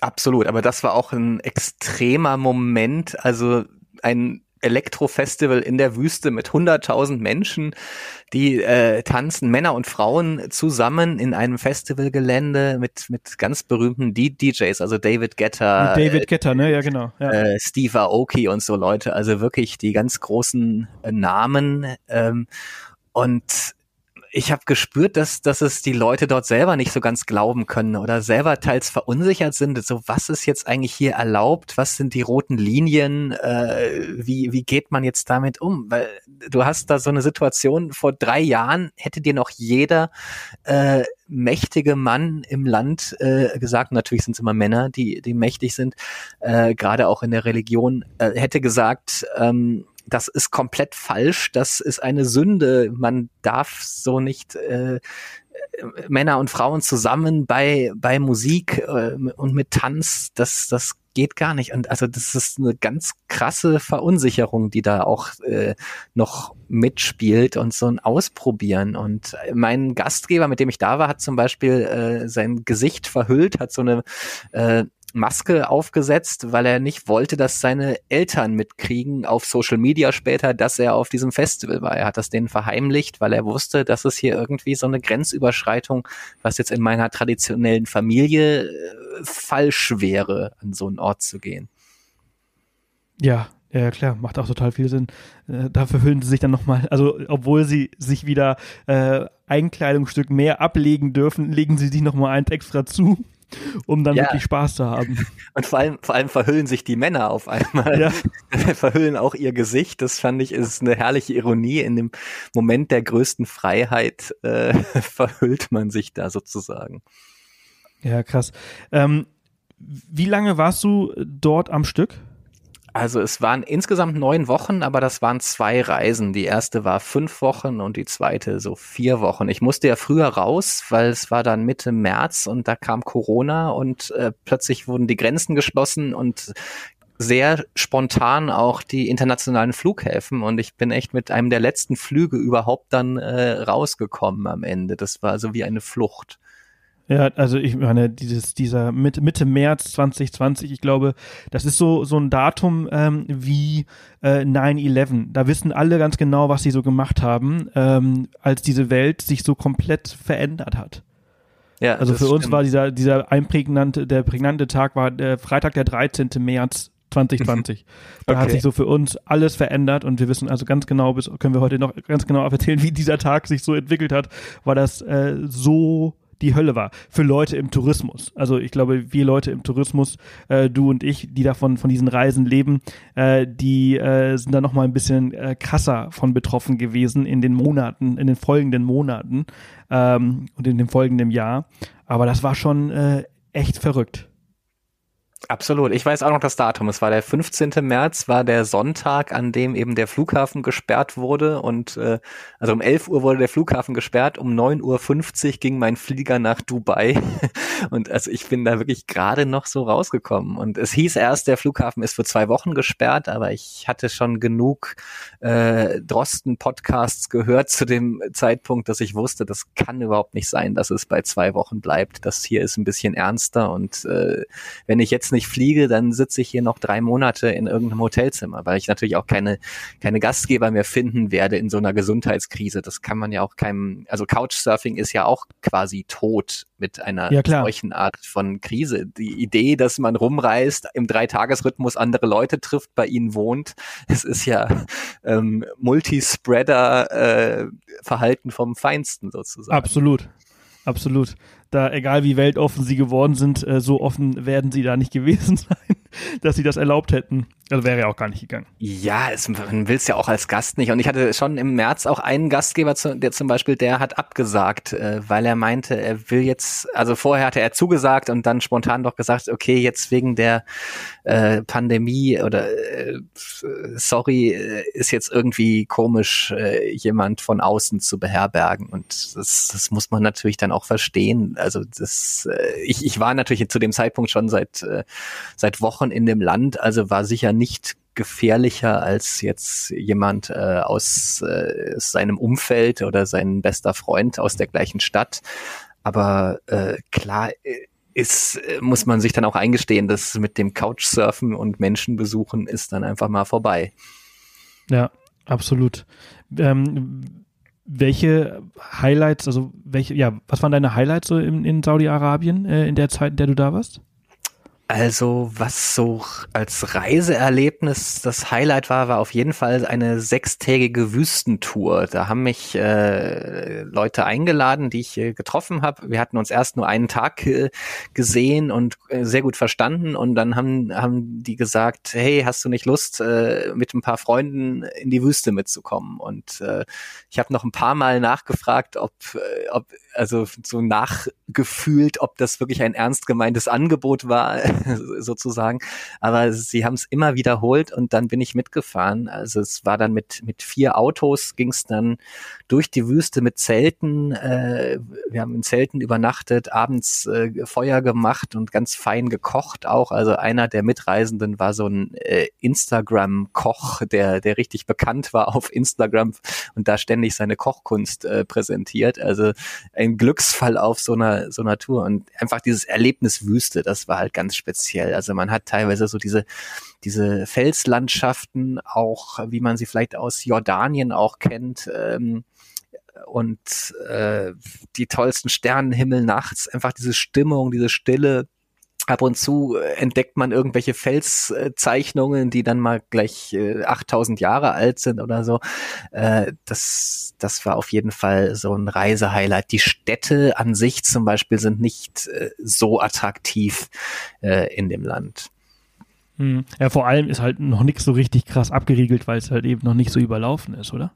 Absolut, aber das war auch ein extremer Moment, also ein Elektrofestival in der Wüste mit 100.000 Menschen, die äh, tanzen, Männer und Frauen zusammen in einem Festivalgelände mit mit ganz berühmten D DJs, also David Guetta, David Guetta, ne, ja genau, ja. Äh, Steve Aoki und so Leute, also wirklich die ganz großen äh, Namen ähm, und ich habe gespürt, dass, dass es die Leute dort selber nicht so ganz glauben können oder selber teils verunsichert sind. So, was ist jetzt eigentlich hier erlaubt? Was sind die roten Linien? Äh, wie, wie geht man jetzt damit um? Weil du hast da so eine Situation, vor drei Jahren hätte dir noch jeder äh, mächtige Mann im Land äh, gesagt, natürlich sind es immer Männer, die, die mächtig sind, äh, gerade auch in der Religion, äh, hätte gesagt, ähm, das ist komplett falsch, das ist eine Sünde, man darf so nicht äh, Männer und Frauen zusammen bei, bei Musik äh, und mit Tanz, das, das geht gar nicht. Und also das ist eine ganz krasse Verunsicherung, die da auch äh, noch mitspielt und so ein Ausprobieren. Und mein Gastgeber, mit dem ich da war, hat zum Beispiel äh, sein Gesicht verhüllt, hat so eine äh, Maske aufgesetzt, weil er nicht wollte, dass seine Eltern mitkriegen auf Social Media später, dass er auf diesem Festival war. Er hat das denen verheimlicht, weil er wusste, dass es hier irgendwie so eine Grenzüberschreitung, was jetzt in meiner traditionellen Familie äh, falsch wäre, an so einen Ort zu gehen. Ja, ja, klar, macht auch total viel Sinn. Äh, dafür hüllen sie sich dann nochmal, also obwohl sie sich wieder äh, ein Kleidungsstück mehr ablegen dürfen, legen sie sich nochmal eins extra zu um dann ja. wirklich Spaß zu haben. Und vor allem, vor allem verhüllen sich die Männer auf einmal. Ja. verhüllen auch ihr Gesicht. Das fand ich ist eine herrliche Ironie. In dem Moment der größten Freiheit äh, verhüllt man sich da sozusagen. Ja, krass. Ähm, wie lange warst du dort am Stück? Also es waren insgesamt neun Wochen, aber das waren zwei Reisen. Die erste war fünf Wochen und die zweite so vier Wochen. Ich musste ja früher raus, weil es war dann Mitte März und da kam Corona und äh, plötzlich wurden die Grenzen geschlossen und sehr spontan auch die internationalen Flughäfen und ich bin echt mit einem der letzten Flüge überhaupt dann äh, rausgekommen am Ende. Das war so wie eine Flucht. Ja, also ich meine, dieses, dieser Mitte, Mitte März 2020, ich glaube, das ist so, so ein Datum ähm, wie äh, 9-11. Da wissen alle ganz genau, was sie so gemacht haben, ähm, als diese Welt sich so komplett verändert hat. Ja, also für uns war dieser, dieser einprägnante, der prägnante Tag war der Freitag, der 13. März 2020. Da okay. hat sich so für uns alles verändert und wir wissen also ganz genau, bis können wir heute noch ganz genau erzählen, wie dieser Tag sich so entwickelt hat, weil das äh, so die Hölle war für Leute im Tourismus. Also ich glaube, wir Leute im Tourismus, äh, du und ich, die davon von diesen Reisen leben, äh, die äh, sind da noch mal ein bisschen äh, krasser von betroffen gewesen in den Monaten, in den folgenden Monaten ähm, und in dem folgenden Jahr. Aber das war schon äh, echt verrückt. Absolut. Ich weiß auch noch das Datum. Es war der 15. März, war der Sonntag, an dem eben der Flughafen gesperrt wurde. Und äh, also um 11 Uhr wurde der Flughafen gesperrt. Um 9.50 Uhr ging mein Flieger nach Dubai. Und also ich bin da wirklich gerade noch so rausgekommen. Und es hieß erst, der Flughafen ist für zwei Wochen gesperrt, aber ich hatte schon genug äh, Drosten-Podcasts gehört zu dem Zeitpunkt, dass ich wusste, das kann überhaupt nicht sein, dass es bei zwei Wochen bleibt. Das hier ist ein bisschen ernster. Und äh, wenn ich jetzt nicht fliege, dann sitze ich hier noch drei Monate in irgendeinem Hotelzimmer, weil ich natürlich auch keine, keine Gastgeber mehr finden werde in so einer Gesundheitskrise. Das kann man ja auch keinem, also Couchsurfing ist ja auch quasi tot mit einer ja, solchen Art von Krise. Die Idee, dass man rumreist, im Dreitagesrhythmus andere Leute trifft, bei ihnen wohnt, es ist ja ähm, Multispreader-Verhalten äh, vom Feinsten sozusagen. Absolut. Absolut da, egal wie weltoffen sie geworden sind, äh, so offen werden sie da nicht gewesen sein, dass sie das erlaubt hätten. Also wäre ja auch gar nicht gegangen. Ja, es, man will es ja auch als Gast nicht. Und ich hatte schon im März auch einen Gastgeber, der zum Beispiel, der hat abgesagt, äh, weil er meinte, er will jetzt, also vorher hatte er zugesagt und dann spontan doch gesagt, okay, jetzt wegen der äh, Pandemie oder äh, sorry, äh, ist jetzt irgendwie komisch, äh, jemand von außen zu beherbergen. Und das, das muss man natürlich dann auch verstehen also das, äh, ich, ich war natürlich zu dem Zeitpunkt schon seit, äh, seit Wochen in dem Land, also war sicher nicht gefährlicher als jetzt jemand äh, aus äh, seinem Umfeld oder sein bester Freund aus der gleichen Stadt. Aber äh, klar äh, ist, äh, muss man sich dann auch eingestehen, dass mit dem Couchsurfen und Menschen besuchen ist dann einfach mal vorbei. Ja, absolut. Ähm, welche Highlights, also welche, ja, was waren deine Highlights so in, in Saudi-Arabien äh, in der Zeit, in der du da warst? Also, was so als Reiseerlebnis das Highlight war, war auf jeden Fall eine sechstägige Wüstentour. Da haben mich äh, Leute eingeladen, die ich äh, getroffen habe. Wir hatten uns erst nur einen Tag äh, gesehen und äh, sehr gut verstanden. Und dann haben, haben die gesagt, hey, hast du nicht Lust, äh, mit ein paar Freunden in die Wüste mitzukommen? Und äh, ich habe noch ein paar Mal nachgefragt, ob, äh, ob also so nachgefühlt, ob das wirklich ein ernst gemeintes Angebot war sozusagen. Aber sie haben es immer wiederholt und dann bin ich mitgefahren. Also es war dann mit, mit vier Autos, ging es dann durch die Wüste mit Zelten. Äh, wir haben in Zelten übernachtet, abends äh, Feuer gemacht und ganz fein gekocht auch. Also einer der Mitreisenden war so ein äh, Instagram-Koch, der, der richtig bekannt war auf Instagram und da ständig seine Kochkunst äh, präsentiert. Also ein Glücksfall auf so einer, so einer Tour und einfach dieses Erlebnis Wüste, das war halt ganz speziell. Also man hat teilweise so diese, diese Felslandschaften, auch wie man sie vielleicht aus Jordanien auch kennt, ähm, und äh, die tollsten Sternenhimmel nachts, einfach diese Stimmung, diese Stille, ab und zu äh, entdeckt man irgendwelche Felszeichnungen, die dann mal gleich äh, 8000 Jahre alt sind oder so. Äh, das, das war auf jeden Fall so ein Reisehighlight. Die Städte an sich zum Beispiel sind nicht äh, so attraktiv äh, in dem Land. Hm. Ja, vor allem ist halt noch nichts so richtig krass abgeriegelt, weil es halt eben noch nicht so überlaufen ist, oder?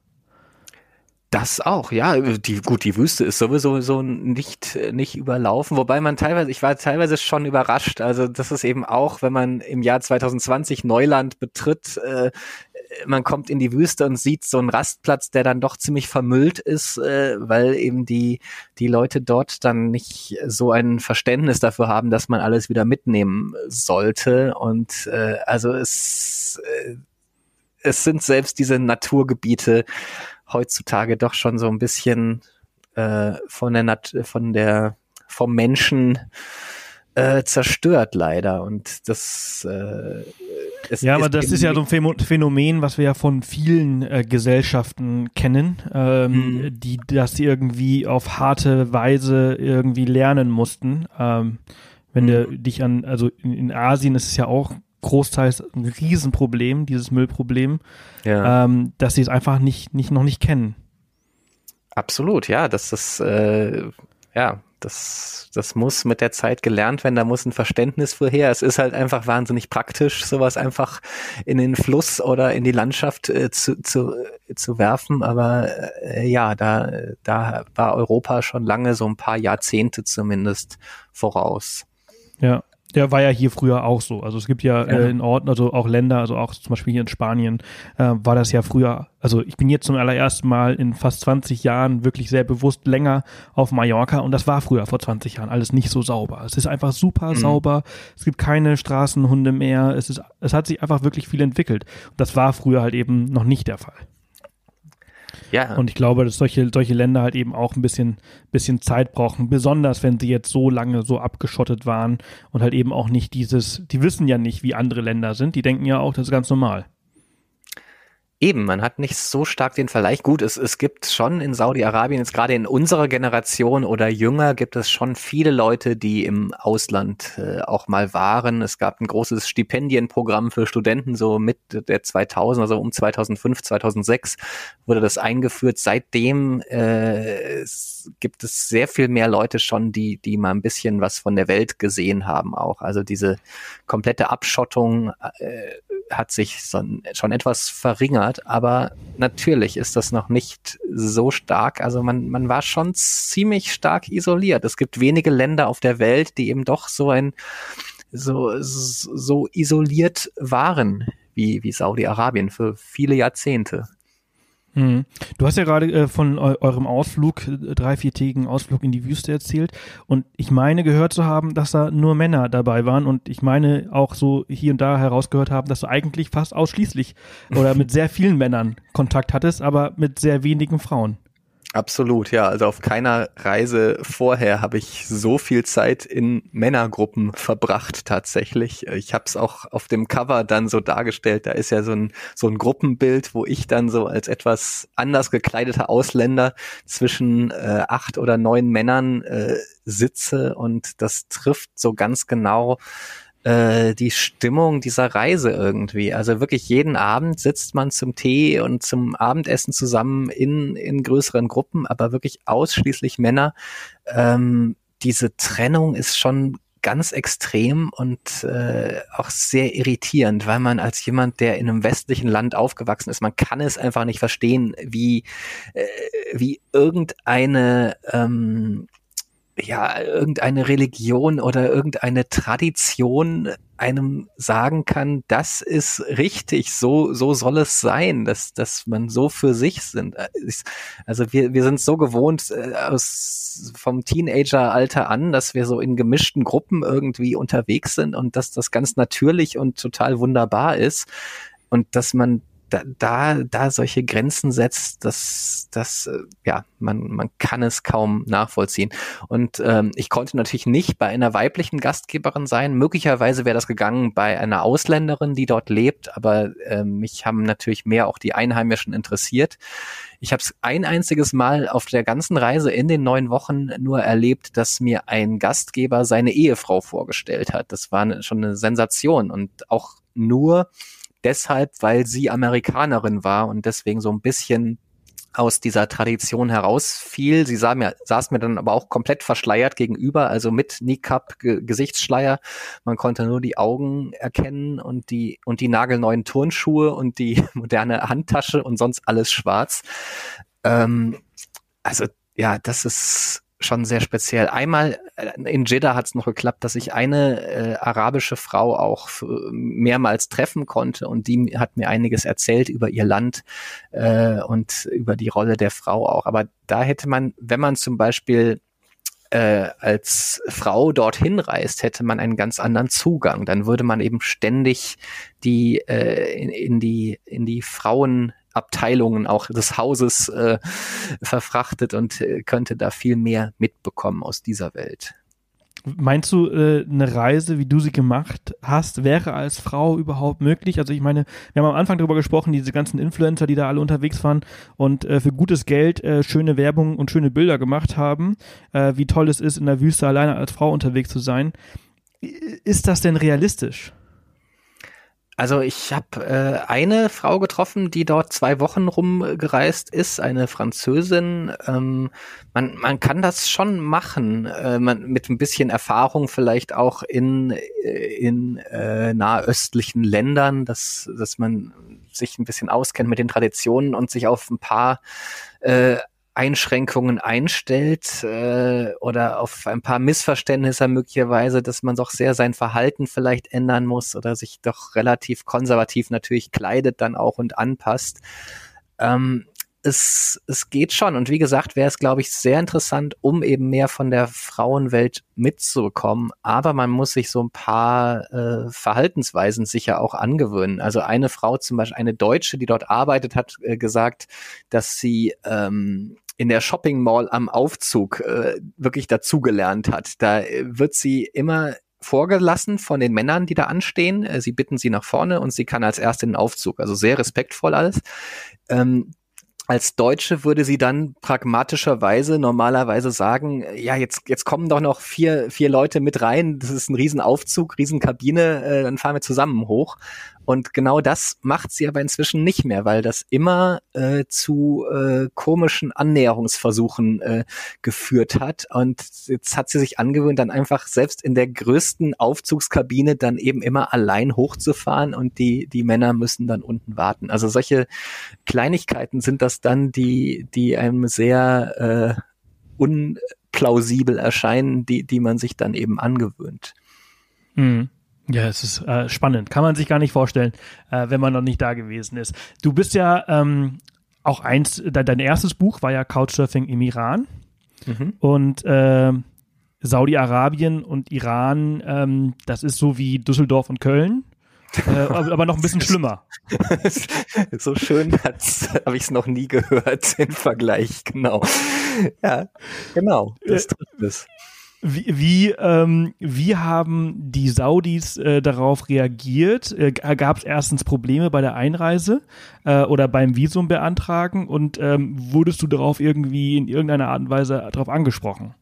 Das auch, ja. Die, gut, die Wüste ist sowieso so nicht, nicht überlaufen, wobei man teilweise, ich war teilweise schon überrascht. Also das ist eben auch, wenn man im Jahr 2020 Neuland betritt, äh, man kommt in die Wüste und sieht so einen Rastplatz, der dann doch ziemlich vermüllt ist, äh, weil eben die, die Leute dort dann nicht so ein Verständnis dafür haben, dass man alles wieder mitnehmen sollte. Und äh, also es, äh, es sind selbst diese Naturgebiete, heutzutage doch schon so ein bisschen äh, von der Nat von der vom Menschen äh, zerstört leider und das äh, es, ja, aber das ist ja so ein Phänomen, was wir ja von vielen äh, Gesellschaften kennen, ähm, mhm. die das irgendwie auf harte Weise irgendwie lernen mussten. Ähm, wenn mhm. du dich an, also in, in Asien ist es ja auch großteils ein Riesenproblem, dieses Müllproblem, Ja. ähm, dass sie es einfach nicht, nicht, noch nicht kennen. Absolut, ja, das ist, äh, ja, das, das muss mit der Zeit gelernt werden, da muss ein Verständnis für her. Es ist halt einfach wahnsinnig praktisch, sowas einfach in den Fluss oder in die Landschaft äh, zu, zu, äh, zu werfen, aber äh, ja, da, da war Europa schon lange, so ein paar Jahrzehnte zumindest voraus. Ja. Der war ja hier früher auch so. Also es gibt ja, Ja. Äh, in Orten, also auch Länder, also auch zum Beispiel hier in Spanien, äh, war das ja früher, also ich bin jetzt zum allerersten Mal in fast 20 Jahren wirklich sehr bewusst länger auf Mallorca und das war früher vor 20 Jahren alles nicht so sauber. Es ist einfach super Mhm. sauber, es gibt keine Straßenhunde mehr, es ist, es hat sich einfach wirklich viel entwickelt. Und das war früher halt eben noch nicht der Fall. Ja, Und ich glaube, dass solche, solche Länder halt eben auch ein bisschen, bisschen Zeit brauchen, besonders wenn sie jetzt so lange so abgeschottet waren und halt eben auch nicht dieses, die wissen ja nicht, wie andere Länder sind, die denken ja auch, das ist ganz normal. Eben, man hat nicht so stark den Vergleich. Gut, es, es gibt schon in Saudi-Arabien, jetzt gerade in unserer Generation oder jünger, gibt es schon viele Leute, die im Ausland äh, auch mal waren. Es gab ein großes Stipendienprogramm für Studenten, so mit der 2000, also um 2005, 2006 wurde das eingeführt. Seitdem äh, es gibt es sehr viel mehr Leute schon, die, die mal ein bisschen was von der Welt gesehen haben auch. Also diese komplette Abschottung äh, hat sich schon etwas verringert, aber natürlich ist das noch nicht so stark. Also man, man war schon ziemlich stark isoliert. Es gibt wenige Länder auf der Welt, die eben doch so ein so, so isoliert waren wie, wie Saudi-Arabien für viele Jahrzehnte. Mhm. Du hast ja gerade äh, von eu eurem Ausflug, äh, drei, viertägigen Ausflug in die Wüste erzählt. Und ich meine gehört zu haben, dass da nur Männer dabei waren. Und ich meine auch so hier und da herausgehört haben, dass du eigentlich fast ausschließlich oder mit sehr vielen Männern Kontakt hattest, aber mit sehr wenigen Frauen. Absolut, ja. Also auf keiner Reise vorher habe ich so viel Zeit in Männergruppen verbracht tatsächlich. Ich habe es auch auf dem Cover dann so dargestellt. Da ist ja so ein so ein Gruppenbild, wo ich dann so als etwas anders gekleideter Ausländer zwischen äh, acht oder neun Männern äh, sitze und das trifft so ganz genau äh, die Stimmung dieser Reise irgendwie. Also wirklich jeden Abend sitzt man zum Tee und zum Abendessen zusammen in, in größeren Gruppen, aber wirklich ausschließlich Männer. Ähm, diese Trennung ist schon ganz extrem und äh, auch sehr irritierend, weil man als jemand, der in einem westlichen Land aufgewachsen ist, man kann es einfach nicht verstehen, wie, äh, wie irgendeine ähm, ja, irgendeine Religion oder irgendeine Tradition einem sagen kann, das ist richtig, so, so soll es sein, dass, dass man so für sich sind. Also wir, wir sind so gewohnt äh, aus, vom Teenageralter an, dass wir so in gemischten Gruppen irgendwie unterwegs sind und dass das ganz natürlich und total wunderbar ist und dass man da, da, da solche Grenzen setzt, dass das ja man man kann es kaum nachvollziehen. Und ähm, ich konnte natürlich nicht bei einer weiblichen Gastgeberin sein. Möglicherweise wäre das gegangen bei einer Ausländerin, die dort lebt, aber äh, mich haben natürlich mehr auch die Einheimischen interessiert. Ich habe es ein einziges Mal auf der ganzen Reise in den neun Wochen nur erlebt, dass mir ein Gastgeber seine Ehefrau vorgestellt hat. Das war schon eine Sensation und auch nur deshalb, weil sie Amerikanerin war und deswegen so ein bisschen aus dieser Tradition herausfiel. Sie sah mir, saß mir dann aber auch komplett verschleiert gegenüber, also mit Niqab, Ge Gesichtsschleier. Man konnte nur die Augen erkennen und die, und die nagelneuen Turnschuhe und die moderne Handtasche und sonst alles schwarz. Ähm, also, ja, das ist, schon sehr speziell. Einmal in Jeddah hat es noch geklappt, dass ich eine äh, arabische Frau auch mehrmals treffen konnte und die hat mir einiges erzählt über ihr Land äh, und über die Rolle der Frau auch. Aber da hätte man, wenn man zum Beispiel äh, als Frau dorthin reist, hätte man einen ganz anderen Zugang. Dann würde man eben ständig die äh, in, in die in die Frauen Abteilungen auch des Hauses äh, verfrachtet und äh, könnte da viel mehr mitbekommen aus dieser Welt. Meinst du, äh, eine Reise, wie du sie gemacht hast, wäre als Frau überhaupt möglich? Also ich meine, wir haben am Anfang darüber gesprochen, diese ganzen Influencer, die da alle unterwegs waren und äh, für gutes Geld äh, schöne Werbung und schöne Bilder gemacht haben, äh, wie toll es ist, in der Wüste alleine als Frau unterwegs zu sein. Ist das denn realistisch? Also ich habe äh, eine Frau getroffen, die dort zwei Wochen rumgereist ist, eine Französin. Ähm, man, man kann das schon machen, äh, man, mit ein bisschen Erfahrung vielleicht auch in, äh, in äh, nahöstlichen Ländern, dass, dass man sich ein bisschen auskennt mit den Traditionen und sich auf ein paar äh, Einschränkungen einstellt äh, oder auf ein paar Missverständnisse möglicherweise, dass man doch sehr sein Verhalten vielleicht ändern muss oder sich doch relativ konservativ natürlich kleidet dann auch und anpasst. Ähm, es, es geht schon. Und wie gesagt, wäre es, glaube ich, sehr interessant, um eben mehr von der Frauenwelt mitzubekommen. Aber man muss sich so ein paar äh, Verhaltensweisen sicher auch angewöhnen. Also eine Frau, zum Beispiel eine Deutsche, die dort arbeitet, hat äh, gesagt, dass sie ähm, in der Shopping Mall am Aufzug äh, wirklich dazugelernt hat. Da äh, wird sie immer vorgelassen von den Männern, die da anstehen. Äh, sie bitten sie nach vorne und sie kann als erste in den Aufzug. Also sehr respektvoll alles. Ähm, als Deutsche würde sie dann pragmatischerweise normalerweise sagen, ja, jetzt, jetzt kommen doch noch vier, vier Leute mit rein, das ist ein Riesenaufzug, Riesenkabine, äh, dann fahren wir zusammen hoch. Und genau das macht sie aber inzwischen nicht mehr, weil das immer äh, zu äh, komischen Annäherungsversuchen äh, geführt hat. Und jetzt hat sie sich angewöhnt, dann einfach selbst in der größten Aufzugskabine dann eben immer allein hochzufahren und die, die Männer müssen dann unten warten. Also solche Kleinigkeiten sind das dann, die, die einem sehr äh, unplausibel erscheinen, die, die man sich dann eben angewöhnt. Mhm. Ja, es ist äh, spannend. Kann man sich gar nicht vorstellen, äh, wenn man noch nicht da gewesen ist. Du bist ja ähm, auch eins, de dein erstes Buch war ja Couchsurfing im Iran. Mhm. Und äh, Saudi-Arabien und Iran, ähm, das ist so wie Düsseldorf und Köln. äh, aber noch ein bisschen schlimmer. so schön habe ich es noch nie gehört im Vergleich, genau. Ja, genau, das äh, trifft es. Wie, ähm, wie haben die Saudis äh, darauf reagiert? Äh, Gab es erstens Probleme bei der Einreise äh, oder beim Visum beantragen und ähm, wurdest du darauf irgendwie in irgendeiner Art und Weise darauf angesprochen?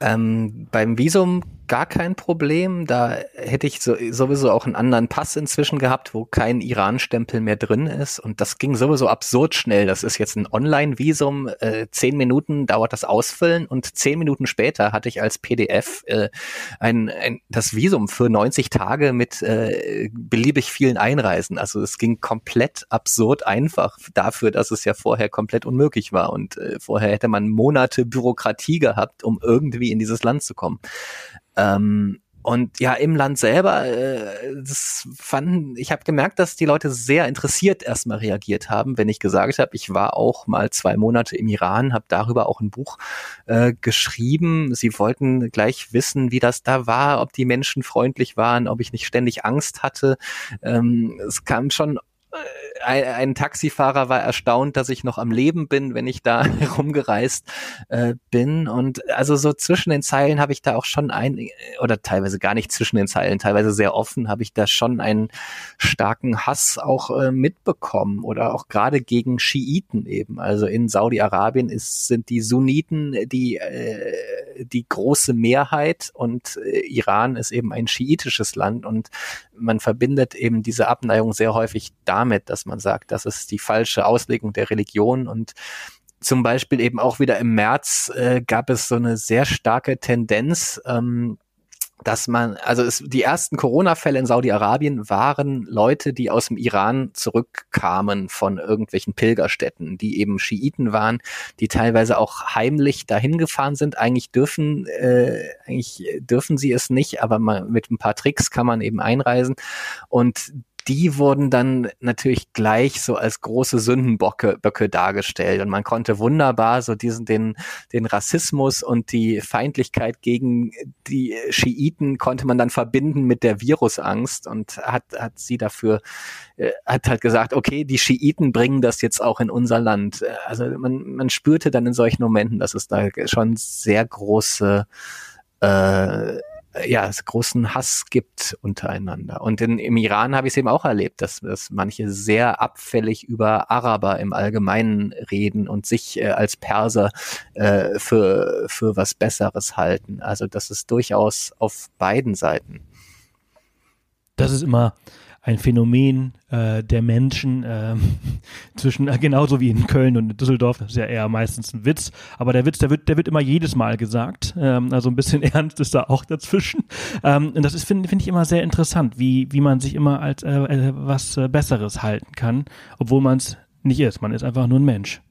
Ähm, beim Visum gar kein Problem. Da hätte ich so, sowieso auch einen anderen Pass inzwischen gehabt, wo kein Iran-Stempel mehr drin ist. Und das ging sowieso absurd schnell. Das ist jetzt ein Online-Visum. Äh, zehn Minuten dauert das Ausfüllen und zehn Minuten später hatte ich als PDF äh, ein, ein, das Visum für 90 Tage mit äh, beliebig vielen Einreisen. Also es ging komplett absurd einfach dafür, dass es ja vorher komplett unmöglich war. Und äh, vorher hätte man Monate Bürokratie gehabt, um irgendwie in dieses Land zu kommen. Ähm, und ja, im Land selber, äh, das fanden, ich habe gemerkt, dass die Leute sehr interessiert erstmal reagiert haben, wenn ich gesagt habe, ich war auch mal zwei Monate im Iran, habe darüber auch ein Buch äh, geschrieben. Sie wollten gleich wissen, wie das da war, ob die Menschen freundlich waren, ob ich nicht ständig Angst hatte. Ähm, es kam schon ein, ein, Taxifahrer war erstaunt, dass ich noch am Leben bin, wenn ich da herumgereist äh, bin. Und also so zwischen den Zeilen habe ich da auch schon ein, oder teilweise gar nicht zwischen den Zeilen, teilweise sehr offen, habe ich da schon einen starken Hass auch äh, mitbekommen oder auch gerade gegen Schiiten eben. Also in Saudi-Arabien ist, sind die Sunniten die, äh, die große Mehrheit und äh, Iran ist eben ein schiitisches Land und man verbindet eben diese Abneigung sehr häufig damit, dass man sagt, das ist die falsche Auslegung der Religion und zum Beispiel eben auch wieder im März äh, gab es so eine sehr starke Tendenz, ähm, dass man, also es, die ersten Corona-Fälle in Saudi-Arabien waren Leute, die aus dem Iran zurückkamen von irgendwelchen Pilgerstätten, die eben Schiiten waren, die teilweise auch heimlich dahin gefahren sind. Eigentlich dürfen, äh, eigentlich dürfen sie es nicht, aber man, mit ein paar Tricks kann man eben einreisen. Und die wurden dann natürlich gleich so als große Sündenböcke Böcke dargestellt und man konnte wunderbar so diesen den den Rassismus und die Feindlichkeit gegen die Schiiten konnte man dann verbinden mit der Virusangst und hat hat sie dafür äh, hat halt gesagt, okay, die Schiiten bringen das jetzt auch in unser Land. Also man man spürte dann in solchen Momenten, dass es da schon sehr große äh, ja, es großen Hass gibt untereinander. Und in, im Iran habe ich es eben auch erlebt, dass, dass manche sehr abfällig über Araber im Allgemeinen reden und sich äh, als Perser äh, für, für was Besseres halten. Also das ist durchaus auf beiden Seiten. Das ist immer ein Phänomen äh, der Menschen äh, zwischen, äh, genauso wie in Köln und in Düsseldorf, das ist ja eher meistens ein Witz, aber der Witz, der wird, der wird immer jedes Mal gesagt, ähm, also ein bisschen ernst ist da auch dazwischen. Ähm, und das ist, finde find ich, immer sehr interessant, wie, wie man sich immer als äh, äh was äh, Besseres halten kann, obwohl man es nicht ist, man ist einfach nur ein Mensch.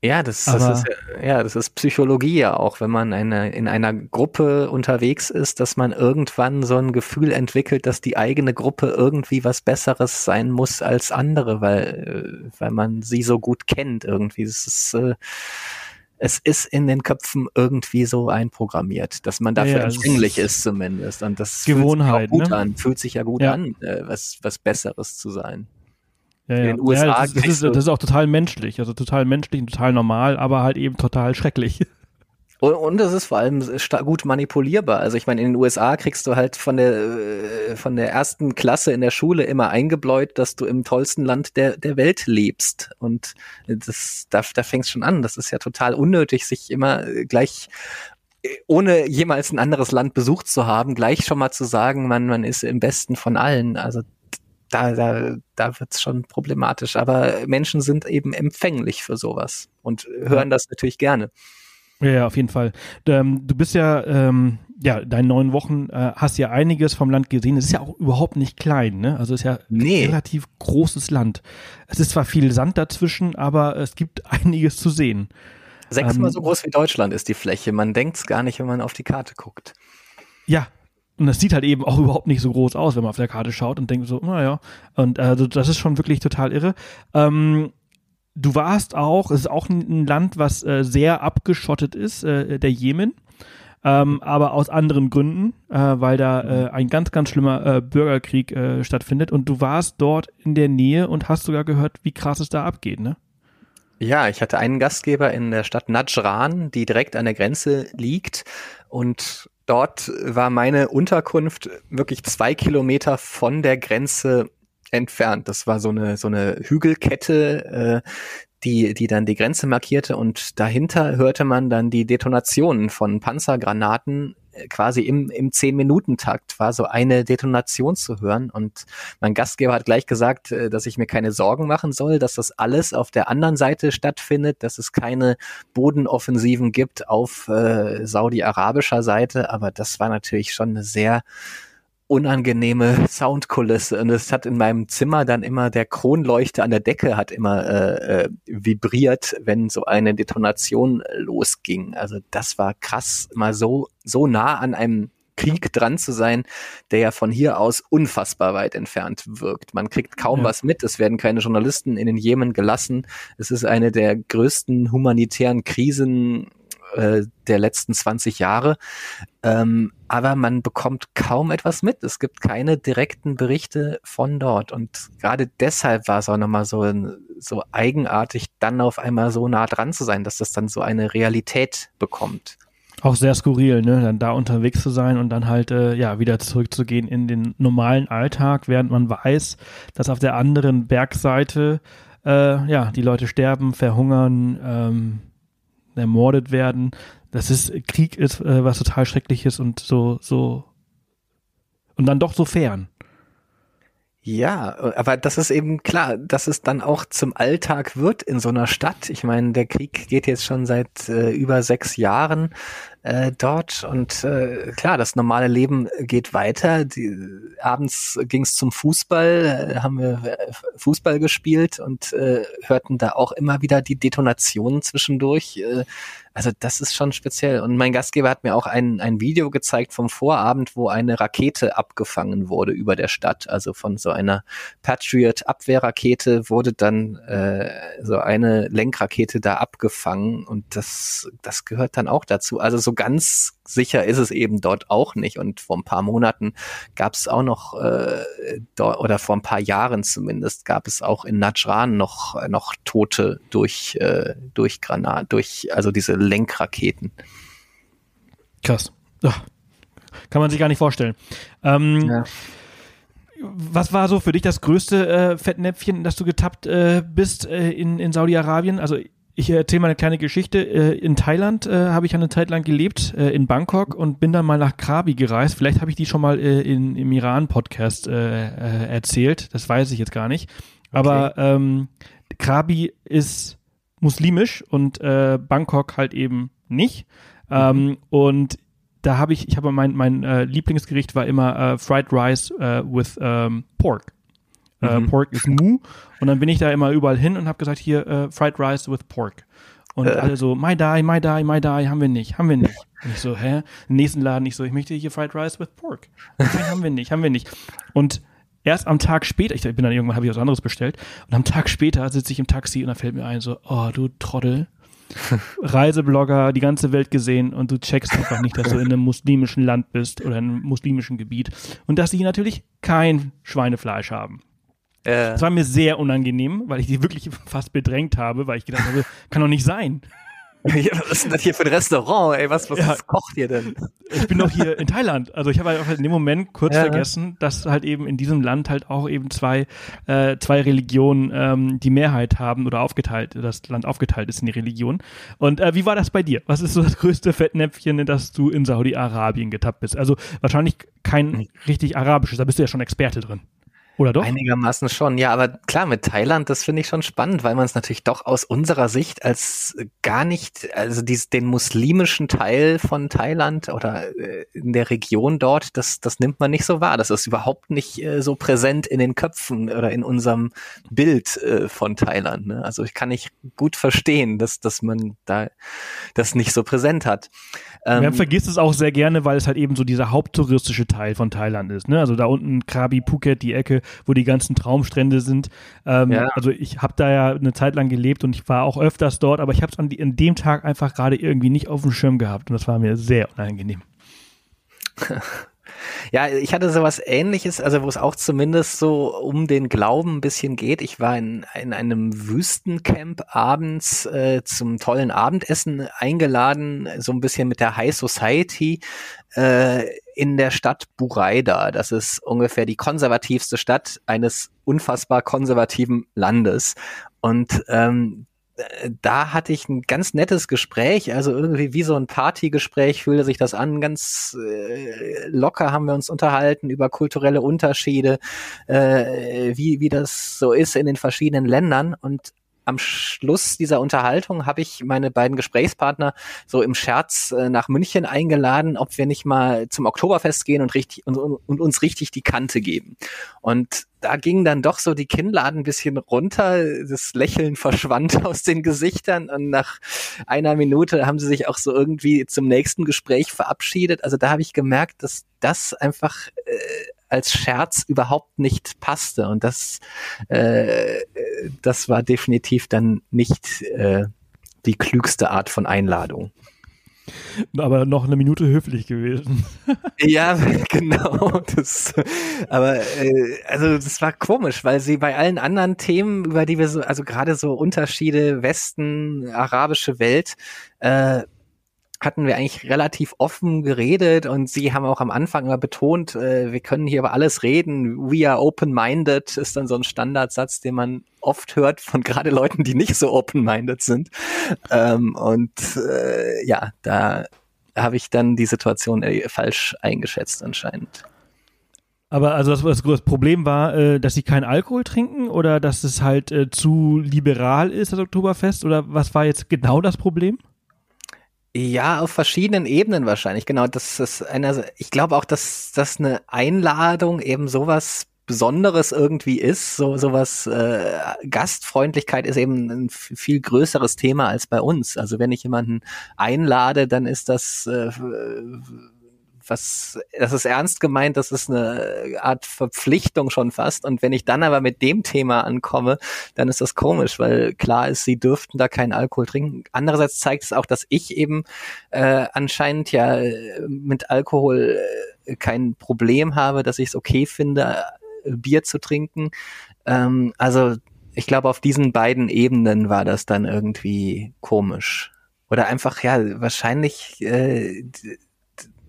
Ja, das, das ist ja, das ist Psychologie ja auch, wenn man eine, in einer Gruppe unterwegs ist, dass man irgendwann so ein Gefühl entwickelt, dass die eigene Gruppe irgendwie was Besseres sein muss als andere, weil, äh, weil man sie so gut kennt irgendwie. Es ist, äh, es ist in den Köpfen irgendwie so einprogrammiert, dass man dafür ja, empfänglich ist zumindest. Und das Gewohnheit, fühlt sich gut ne? an, fühlt sich ja gut ja. an, äh, was, was Besseres zu sein. Ja, in den USA. Ja, das, das, ist, das ist auch total menschlich, also total menschlich und total normal, aber halt eben total schrecklich. Und, und es ist vor allem gut manipulierbar. Also ich meine, in den USA kriegst du halt von der äh, von der ersten Klasse in der Schule immer eingebläut, dass du im tollsten Land der der Welt lebst. Und das da, da fängst schon an. Das ist ja total unnötig, sich immer gleich äh, ohne jemals ein anderes Land besucht zu haben, gleich schon mal zu sagen, man man ist im besten von allen. Also da, da, da wird's schon problematisch. Aber Menschen sind eben empfänglich für sowas und hören das natürlich gerne. Ja, auf jeden Fall. Ähm, du bist ja, ähm, ja, deine neun Wochen äh, hast ja einiges vom Land gesehen. Es ist ja auch überhaupt nicht klein, ne? Also es ist ja nee. ein relativ großes Land. Es ist zwar viel Sand dazwischen, aber es gibt einiges zu sehen. Sechsmal ähm, so groß wie Deutschland ist die Fläche. Man denkt's gar nicht, wenn man auf die Karte guckt. Ja, und das sieht halt eben auch überhaupt nicht so groß aus, wenn man auf der Karte schaut und denkt so, naja. Und also das ist schon wirklich total irre. Ähm, du warst auch, es ist auch ein Land, was äh, sehr abgeschottet ist, äh, der Jemen. Ähm, aber aus anderen Gründen, äh, weil da äh, ein ganz, ganz schlimmer äh, Bürgerkrieg äh, stattfindet. Und du warst dort in der Nähe und hast sogar gehört, wie krass es da abgeht, ne? Ja, ich hatte einen Gastgeber in der Stadt Najran, die direkt an der Grenze liegt. Und dort war meine Unterkunft wirklich zwei Kilometer von der Grenze entfernt. Das war so eine so eine Hügelkette, äh, die die dann die Grenze markierte und dahinter hörte man dann die Detonationen von Panzergranaten quasi im, im Zehn-Minuten-Takt war so eine Detonation zu hören. Und mein Gastgeber hat gleich gesagt, äh, dass ich mir keine Sorgen machen soll, dass das alles auf der anderen Seite stattfindet, dass es keine Bodenoffensiven gibt auf äh, saudi-arabischer Seite. Aber das war natürlich schon eine sehr unangenehme Soundkulisse und es hat in meinem Zimmer dann immer der Kronleuchter an der Decke hat immer äh, äh, vibriert, wenn so eine Detonation losging. Also das war krass, mal so so nah an einem Krieg dran zu sein, der ja von hier aus unfassbar weit entfernt wirkt. Man kriegt kaum ja. was mit, es werden keine Journalisten in den Jemen gelassen. Es ist eine der größten humanitären Krisen äh, der letzten 20 Jahre. Ähm, aber man bekommt kaum etwas mit. Es gibt keine direkten Berichte von dort. Und gerade deshalb war es auch nochmal so, so eigenartig, dann auf einmal so nah dran zu sein, dass das dann so eine Realität bekommt. Auch sehr skurril, ne? Dann da unterwegs zu sein und dann halt äh, ja wieder zurückzugehen in den normalen Alltag, während man weiß, dass auf der anderen Bergseite äh, ja die Leute sterben, verhungern, ähm, ermordet werden. Das ist Krieg ist äh, was total schreckliches und so so und dann doch so fern. Ja, aber das ist eben klar, dass es dann auch zum Alltag wird in so einer Stadt. Ich meine, der Krieg geht jetzt schon seit äh, über sechs Jahren äh, dort und äh, klar, das normale Leben geht weiter. Die, abends ging es zum Fußball, äh, haben wir äh, Fußball gespielt und äh, hörten da auch immer wieder die Detonationen zwischendurch. Äh, also das ist schon speziell. Und mein Gastgeber hat mir auch ein, ein Video gezeigt vom Vorabend, wo eine Rakete abgefangen wurde über der Stadt. Also von so einer Patriot-Abwehrrakete wurde dann äh, so eine Lenkrakete da abgefangen. Und das, das gehört dann auch dazu. Also so ganz sicher ist es eben dort auch nicht. Und vor ein paar Monaten gab es auch noch, äh, dort, oder vor ein paar Jahren zumindest, gab es auch in Najran noch, noch Tote durch, äh, durch Granat, durch, also diese Lenkraketen. Krass. Ach, kann man sich gar nicht vorstellen. Ähm, ja. Was war so für dich das größte äh, Fettnäpfchen, dass du getappt äh, bist äh, in, in Saudi-Arabien? Also ich erzähle mal eine kleine Geschichte. Äh, in Thailand äh, habe ich eine Zeit lang gelebt, äh, in Bangkok und bin dann mal nach Krabi gereist. Vielleicht habe ich die schon mal in, im Iran-Podcast äh, äh, erzählt. Das weiß ich jetzt gar nicht. Aber okay. ähm, Krabi ist muslimisch und äh, Bangkok halt eben nicht. Mhm. Ähm, und da habe ich, ich habe mein, mein äh, Lieblingsgericht war immer äh, Fried Rice with ähm, Pork. Äh, mhm. Pork is Mu. Und dann bin ich da immer überall hin und habe gesagt, hier, äh, Fried Rice with Pork. Und äh. alle so, my die, my die, my die, haben wir nicht, haben wir nicht. Und ich so, hä? Im nächsten Laden, ich so, ich möchte hier Fried Rice with Pork. Okay, haben wir nicht, haben wir nicht. Und erst am Tag später, ich bin dann irgendwann, habe ich was anderes bestellt, und am Tag später sitze ich im Taxi und da fällt mir ein, so, oh, du Trottel. Reiseblogger, die ganze Welt gesehen und du checkst einfach nicht, dass du in einem muslimischen Land bist oder in einem muslimischen Gebiet und dass sie natürlich kein Schweinefleisch haben. Äh. Das war mir sehr unangenehm, weil ich die wirklich fast bedrängt habe, weil ich gedacht habe, kann doch nicht sein. Ja, was ist denn das hier für ein Restaurant? Ey, was, was ja. kocht ihr denn? Ich bin doch hier in Thailand. Also ich habe halt in dem Moment kurz ja. vergessen, dass halt eben in diesem Land halt auch eben zwei, äh, zwei Religionen ähm, die Mehrheit haben oder aufgeteilt, das Land aufgeteilt ist in die Religion. Und äh, wie war das bei dir? Was ist so das größte Fettnäpfchen, in das du in Saudi-Arabien getappt bist? Also wahrscheinlich kein hm. richtig arabisches, da bist du ja schon Experte drin. Oder doch? Einigermaßen schon, ja, aber klar, mit Thailand, das finde ich schon spannend, weil man es natürlich doch aus unserer Sicht als gar nicht, also dies, den muslimischen Teil von Thailand oder äh, in der Region dort, das, das nimmt man nicht so wahr. Das ist überhaupt nicht äh, so präsent in den Köpfen oder in unserem Bild äh, von Thailand. Ne? Also ich kann nicht gut verstehen, dass, dass man da das nicht so präsent hat. Ähm, Man vergisst es auch sehr gerne, weil es halt eben so dieser haupttouristische Teil von Thailand ist. Ne? Also da unten Krabi, Phuket, die Ecke, wo die ganzen Traumstrände sind. Ähm, ja. Also ich habe da ja eine Zeit lang gelebt und ich war auch öfters dort, aber ich habe es an, an dem Tag einfach gerade irgendwie nicht auf dem Schirm gehabt und das war mir sehr unangenehm. Ja, ich hatte sowas ähnliches, also wo es auch zumindest so um den Glauben ein bisschen geht. Ich war in, in einem Wüstencamp abends äh, zum tollen Abendessen eingeladen, so ein bisschen mit der High Society äh, in der Stadt Buraida. Das ist ungefähr die konservativste Stadt eines unfassbar konservativen Landes. Und ähm, da hatte ich ein ganz nettes Gespräch, also irgendwie wie so ein Partygespräch fühlte sich das an. Ganz äh, locker haben wir uns unterhalten über kulturelle Unterschiede, äh, wie, wie das so ist in den verschiedenen Ländern. Und am Schluss dieser Unterhaltung habe ich meine beiden Gesprächspartner so im Scherz äh, nach München eingeladen, ob wir nicht mal zum Oktoberfest gehen und richtig und, und uns richtig die Kante geben. Und da ging dann doch so die Kinnladen ein bisschen runter, das Lächeln verschwand aus den Gesichtern und nach einer Minute haben sie sich auch so irgendwie zum nächsten Gespräch verabschiedet. Also da habe ich gemerkt, dass das einfach äh, als Scherz überhaupt nicht passte. Und das, äh, das war definitiv dann nicht äh, die klügste Art von Einladung. Aber noch eine Minute höflich gewesen. ja, genau. Das, aber äh, also das war komisch, weil sie bei allen anderen Themen, über die wir so, also gerade so Unterschiede Westen, arabische Welt, äh, hatten wir eigentlich relativ offen geredet und sie haben auch am Anfang immer betont, äh, wir können hier über alles reden. We are open-minded ist dann so ein Standardsatz, den man oft hört von gerade Leuten, die nicht so open-minded sind. Ähm, und äh, ja, da habe ich dann die Situation äh, falsch eingeschätzt anscheinend. Aber also das, das Problem war, äh, dass sie keinen Alkohol trinken oder dass es halt äh, zu liberal ist, das Oktoberfest? Oder was war jetzt genau das Problem? Ja, auf verschiedenen Ebenen wahrscheinlich. Genau, das ist einer. Ich glaube auch, dass das eine Einladung eben sowas Besonderes irgendwie ist. So sowas äh, Gastfreundlichkeit ist eben ein viel größeres Thema als bei uns. Also wenn ich jemanden einlade, dann ist das äh, was, das ist ernst gemeint, das ist eine Art Verpflichtung schon fast. Und wenn ich dann aber mit dem Thema ankomme, dann ist das komisch, weil klar ist, sie dürften da keinen Alkohol trinken. Andererseits zeigt es auch, dass ich eben äh, anscheinend ja mit Alkohol äh, kein Problem habe, dass ich es okay finde, äh, Bier zu trinken. Ähm, also ich glaube, auf diesen beiden Ebenen war das dann irgendwie komisch. Oder einfach, ja, wahrscheinlich äh,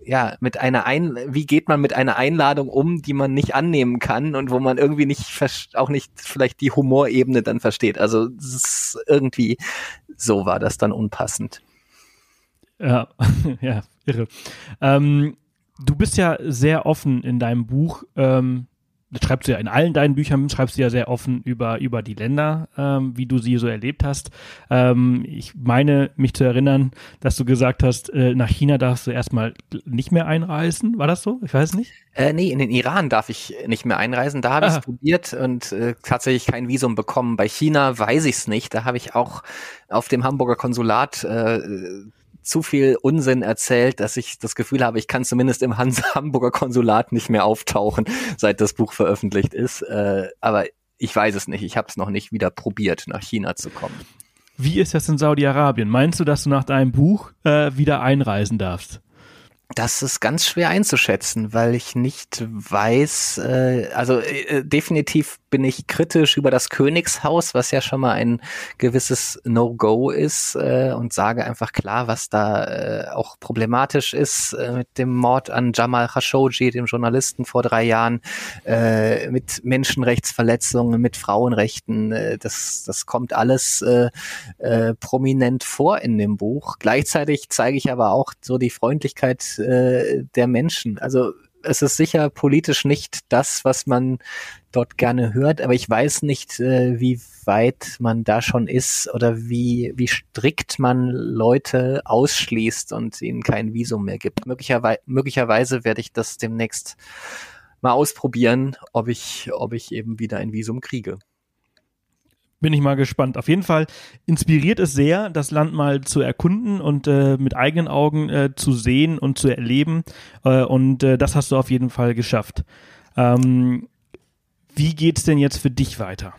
ja, mit einer Ein wie geht man mit einer Einladung um, die man nicht annehmen kann und wo man irgendwie nicht auch nicht vielleicht die Humorebene dann versteht. Also irgendwie so war das dann unpassend. Ja, ja, irre. Ähm, du bist ja sehr offen in deinem Buch. Ähm, das schreibst du ja in allen deinen Büchern, schreibst du ja sehr offen über, über die Länder, ähm, wie du sie so erlebt hast. Ähm, ich meine, mich zu erinnern, dass du gesagt hast, äh, nach China darfst du erstmal nicht mehr einreisen. War das so? Ich weiß nicht. Äh, nee, in den Iran darf ich nicht mehr einreisen. Da habe ich es probiert und äh, tatsächlich kein Visum bekommen. Bei China weiß ich es nicht. Da habe ich auch auf dem Hamburger Konsulat äh, zu viel Unsinn erzählt, dass ich das Gefühl habe, ich kann zumindest im Hans Hamburger Konsulat nicht mehr auftauchen, seit das Buch veröffentlicht ist. Äh, aber ich weiß es nicht. Ich habe es noch nicht wieder probiert, nach China zu kommen. Wie ist das in Saudi-Arabien? Meinst du, dass du nach deinem Buch äh, wieder einreisen darfst? Das ist ganz schwer einzuschätzen, weil ich nicht weiß, äh, also äh, definitiv bin ich kritisch über das Königshaus, was ja schon mal ein gewisses No-Go ist äh, und sage einfach klar, was da äh, auch problematisch ist äh, mit dem Mord an Jamal Khashoggi, dem Journalisten vor drei Jahren, äh, mit Menschenrechtsverletzungen, mit Frauenrechten. Äh, das, das kommt alles äh, äh, prominent vor in dem Buch. Gleichzeitig zeige ich aber auch so die Freundlichkeit äh, der Menschen. Also es ist sicher politisch nicht das, was man dort gerne hört, aber ich weiß nicht, äh, wie weit man da schon ist oder wie, wie strikt man Leute ausschließt und ihnen kein Visum mehr gibt. Möglicherweise, möglicherweise werde ich das demnächst mal ausprobieren, ob ich, ob ich eben wieder ein Visum kriege. Bin ich mal gespannt. Auf jeden Fall inspiriert es sehr, das Land mal zu erkunden und äh, mit eigenen Augen äh, zu sehen und zu erleben. Äh, und äh, das hast du auf jeden Fall geschafft. Ähm, wie geht's denn jetzt für dich weiter?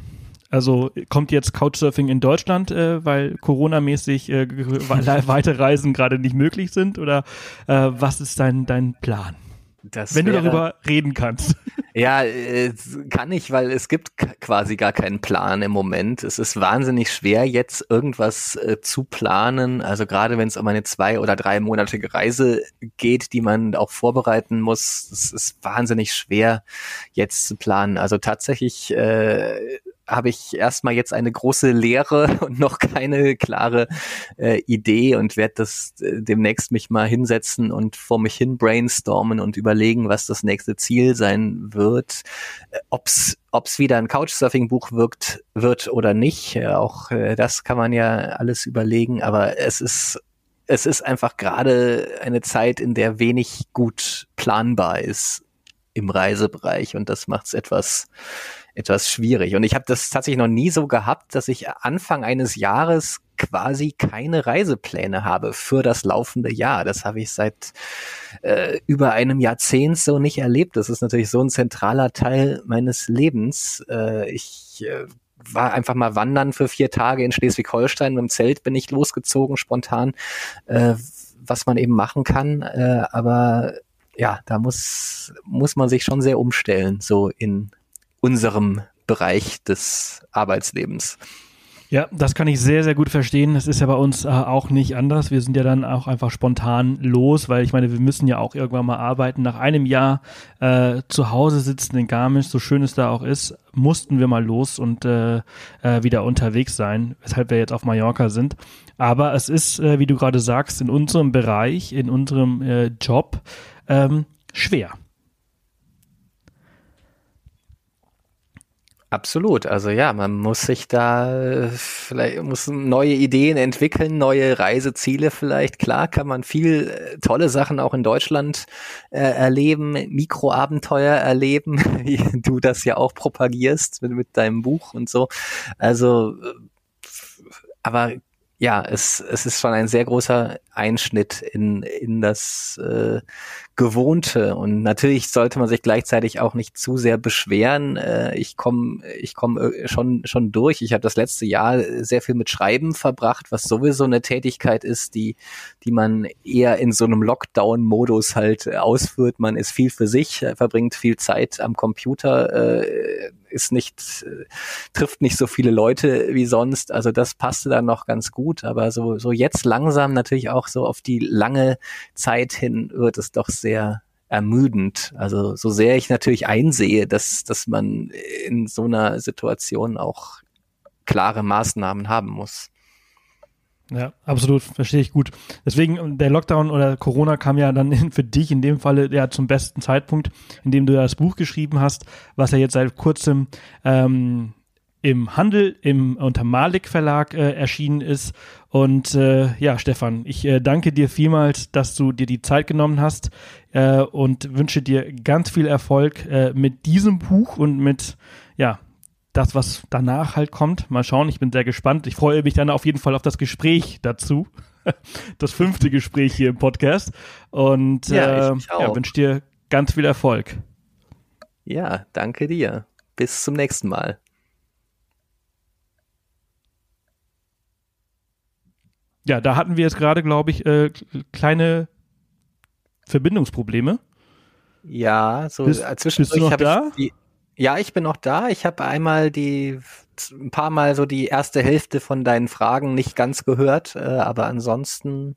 Also kommt jetzt Couchsurfing in Deutschland, äh, weil Corona-mäßig äh, weite Reisen gerade nicht möglich sind? Oder was ist dein, dein Plan? Das Wenn wäre, du darüber reden kannst. Ja, äh, kann ich, weil es gibt quasi gar keinen Plan im Moment. Es ist wahnsinnig schwer, jetzt irgendwas äh, zu planen. Also gerade wenn es um eine zwei- oder dreimonatige Reise geht, die man auch vorbereiten muss, es ist wahnsinnig schwer jetzt zu planen. Also tatsächlich äh, habe ich erstmal jetzt eine große Lehre und noch keine klare äh, Idee und werde das äh, demnächst mich mal hinsetzen und vor mich hin brainstormen und überlegen, was das nächste Ziel sein wird. Äh, ob's ob's wieder ein Couchsurfing-Buch wirkt, wird oder nicht, äh, auch äh, das kann man ja alles überlegen, aber es ist es ist einfach gerade eine Zeit, in der wenig gut planbar ist im Reisebereich und das macht es etwas etwas schwierig. Und ich habe das tatsächlich noch nie so gehabt, dass ich Anfang eines Jahres quasi keine Reisepläne habe für das laufende Jahr. Das habe ich seit äh, über einem Jahrzehnt so nicht erlebt. Das ist natürlich so ein zentraler Teil meines Lebens. Äh, ich äh, war einfach mal wandern für vier Tage in Schleswig-Holstein. Mit dem Zelt bin ich losgezogen, spontan, äh, was man eben machen kann. Äh, aber ja, da muss, muss man sich schon sehr umstellen, so in unserem Bereich des Arbeitslebens. Ja, das kann ich sehr, sehr gut verstehen. Das ist ja bei uns äh, auch nicht anders. Wir sind ja dann auch einfach spontan los, weil ich meine, wir müssen ja auch irgendwann mal arbeiten. Nach einem Jahr äh, zu Hause sitzen in Garmisch, so schön es da auch ist, mussten wir mal los und äh, äh, wieder unterwegs sein, weshalb wir jetzt auf Mallorca sind. Aber es ist, äh, wie du gerade sagst, in unserem Bereich, in unserem äh, Job ähm, schwer. Absolut. Also ja, man muss sich da vielleicht muss neue Ideen entwickeln, neue Reiseziele vielleicht. Klar kann man viel äh, tolle Sachen auch in Deutschland äh, erleben, Mikroabenteuer erleben, wie du das ja auch propagierst mit, mit deinem Buch und so. Also äh, aber ja, es, es ist schon ein sehr großer Einschnitt in, in das äh, Gewohnte. Und natürlich sollte man sich gleichzeitig auch nicht zu sehr beschweren. Äh, ich komme ich komm äh, schon, schon durch. Ich habe das letzte Jahr sehr viel mit Schreiben verbracht, was sowieso eine Tätigkeit ist, die, die man eher in so einem Lockdown-Modus halt ausführt. Man ist viel für sich, verbringt viel Zeit am Computer, äh, ist nicht, äh, trifft nicht so viele Leute wie sonst. Also das passte dann noch ganz gut. Aber so, so jetzt langsam natürlich auch so auf die lange Zeit hin wird es doch sehr ermüdend. Also so sehr ich natürlich einsehe, dass, dass man in so einer Situation auch klare Maßnahmen haben muss. Ja, absolut, verstehe ich gut. Deswegen, der Lockdown oder Corona kam ja dann für dich in dem Falle ja zum besten Zeitpunkt, in dem du das Buch geschrieben hast, was ja jetzt seit kurzem ähm, im Handel, im unter Malik Verlag äh, erschienen ist. Und äh, ja, Stefan, ich äh, danke dir vielmals, dass du dir die Zeit genommen hast äh, und wünsche dir ganz viel Erfolg äh, mit diesem Buch und mit ja das, was danach halt kommt. Mal schauen, ich bin sehr gespannt. Ich freue mich dann auf jeden Fall auf das Gespräch dazu. Das fünfte Gespräch hier im Podcast. Und ja, äh, ja, wünsche dir ganz viel Erfolg. Ja, danke dir. Bis zum nächsten Mal. Ja, da hatten wir jetzt gerade, glaube ich, äh, kleine Verbindungsprobleme. Ja, so bist, zwischendurch bist du noch da? Die, ja, ich bin noch da. Ich habe einmal die ein paar Mal so die erste Hälfte von deinen Fragen nicht ganz gehört, äh, aber ansonsten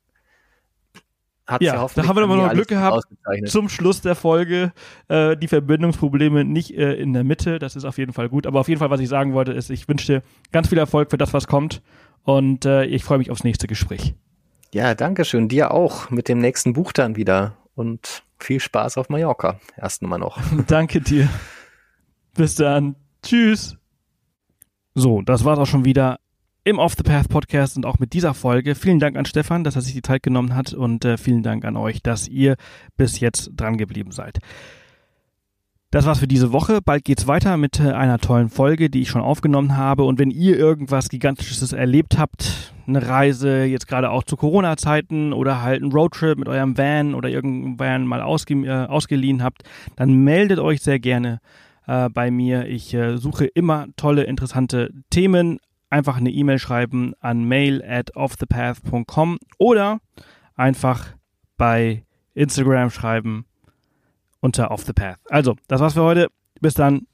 hat ja, ja da haben wir aber noch Glück gehabt. Zum Schluss der Folge äh, die Verbindungsprobleme nicht äh, in der Mitte. Das ist auf jeden Fall gut. Aber auf jeden Fall, was ich sagen wollte, ist, ich wünsche dir ganz viel Erfolg für das, was kommt. Und äh, ich freue mich aufs nächste Gespräch. Ja, danke schön. Dir auch mit dem nächsten Buch dann wieder. Und viel Spaß auf Mallorca. Erst mal noch. danke dir. Bis dann. Tschüss. So, das war's auch schon wieder im Off the Path Podcast und auch mit dieser Folge. Vielen Dank an Stefan, dass er sich die Zeit genommen hat und äh, vielen Dank an euch, dass ihr bis jetzt dran geblieben seid. Das war's für diese Woche. Bald geht's weiter mit äh, einer tollen Folge, die ich schon aufgenommen habe. Und wenn ihr irgendwas Gigantisches erlebt habt, eine Reise, jetzt gerade auch zu Corona-Zeiten oder halt ein Roadtrip mit eurem Van oder irgendwann mal ausge äh, ausgeliehen habt, dann meldet euch sehr gerne äh, bei mir. Ich äh, suche immer tolle, interessante Themen. Einfach eine E-Mail schreiben an mail at offthepath.com oder einfach bei Instagram schreiben unter Off the Path. Also, das war's für heute. Bis dann.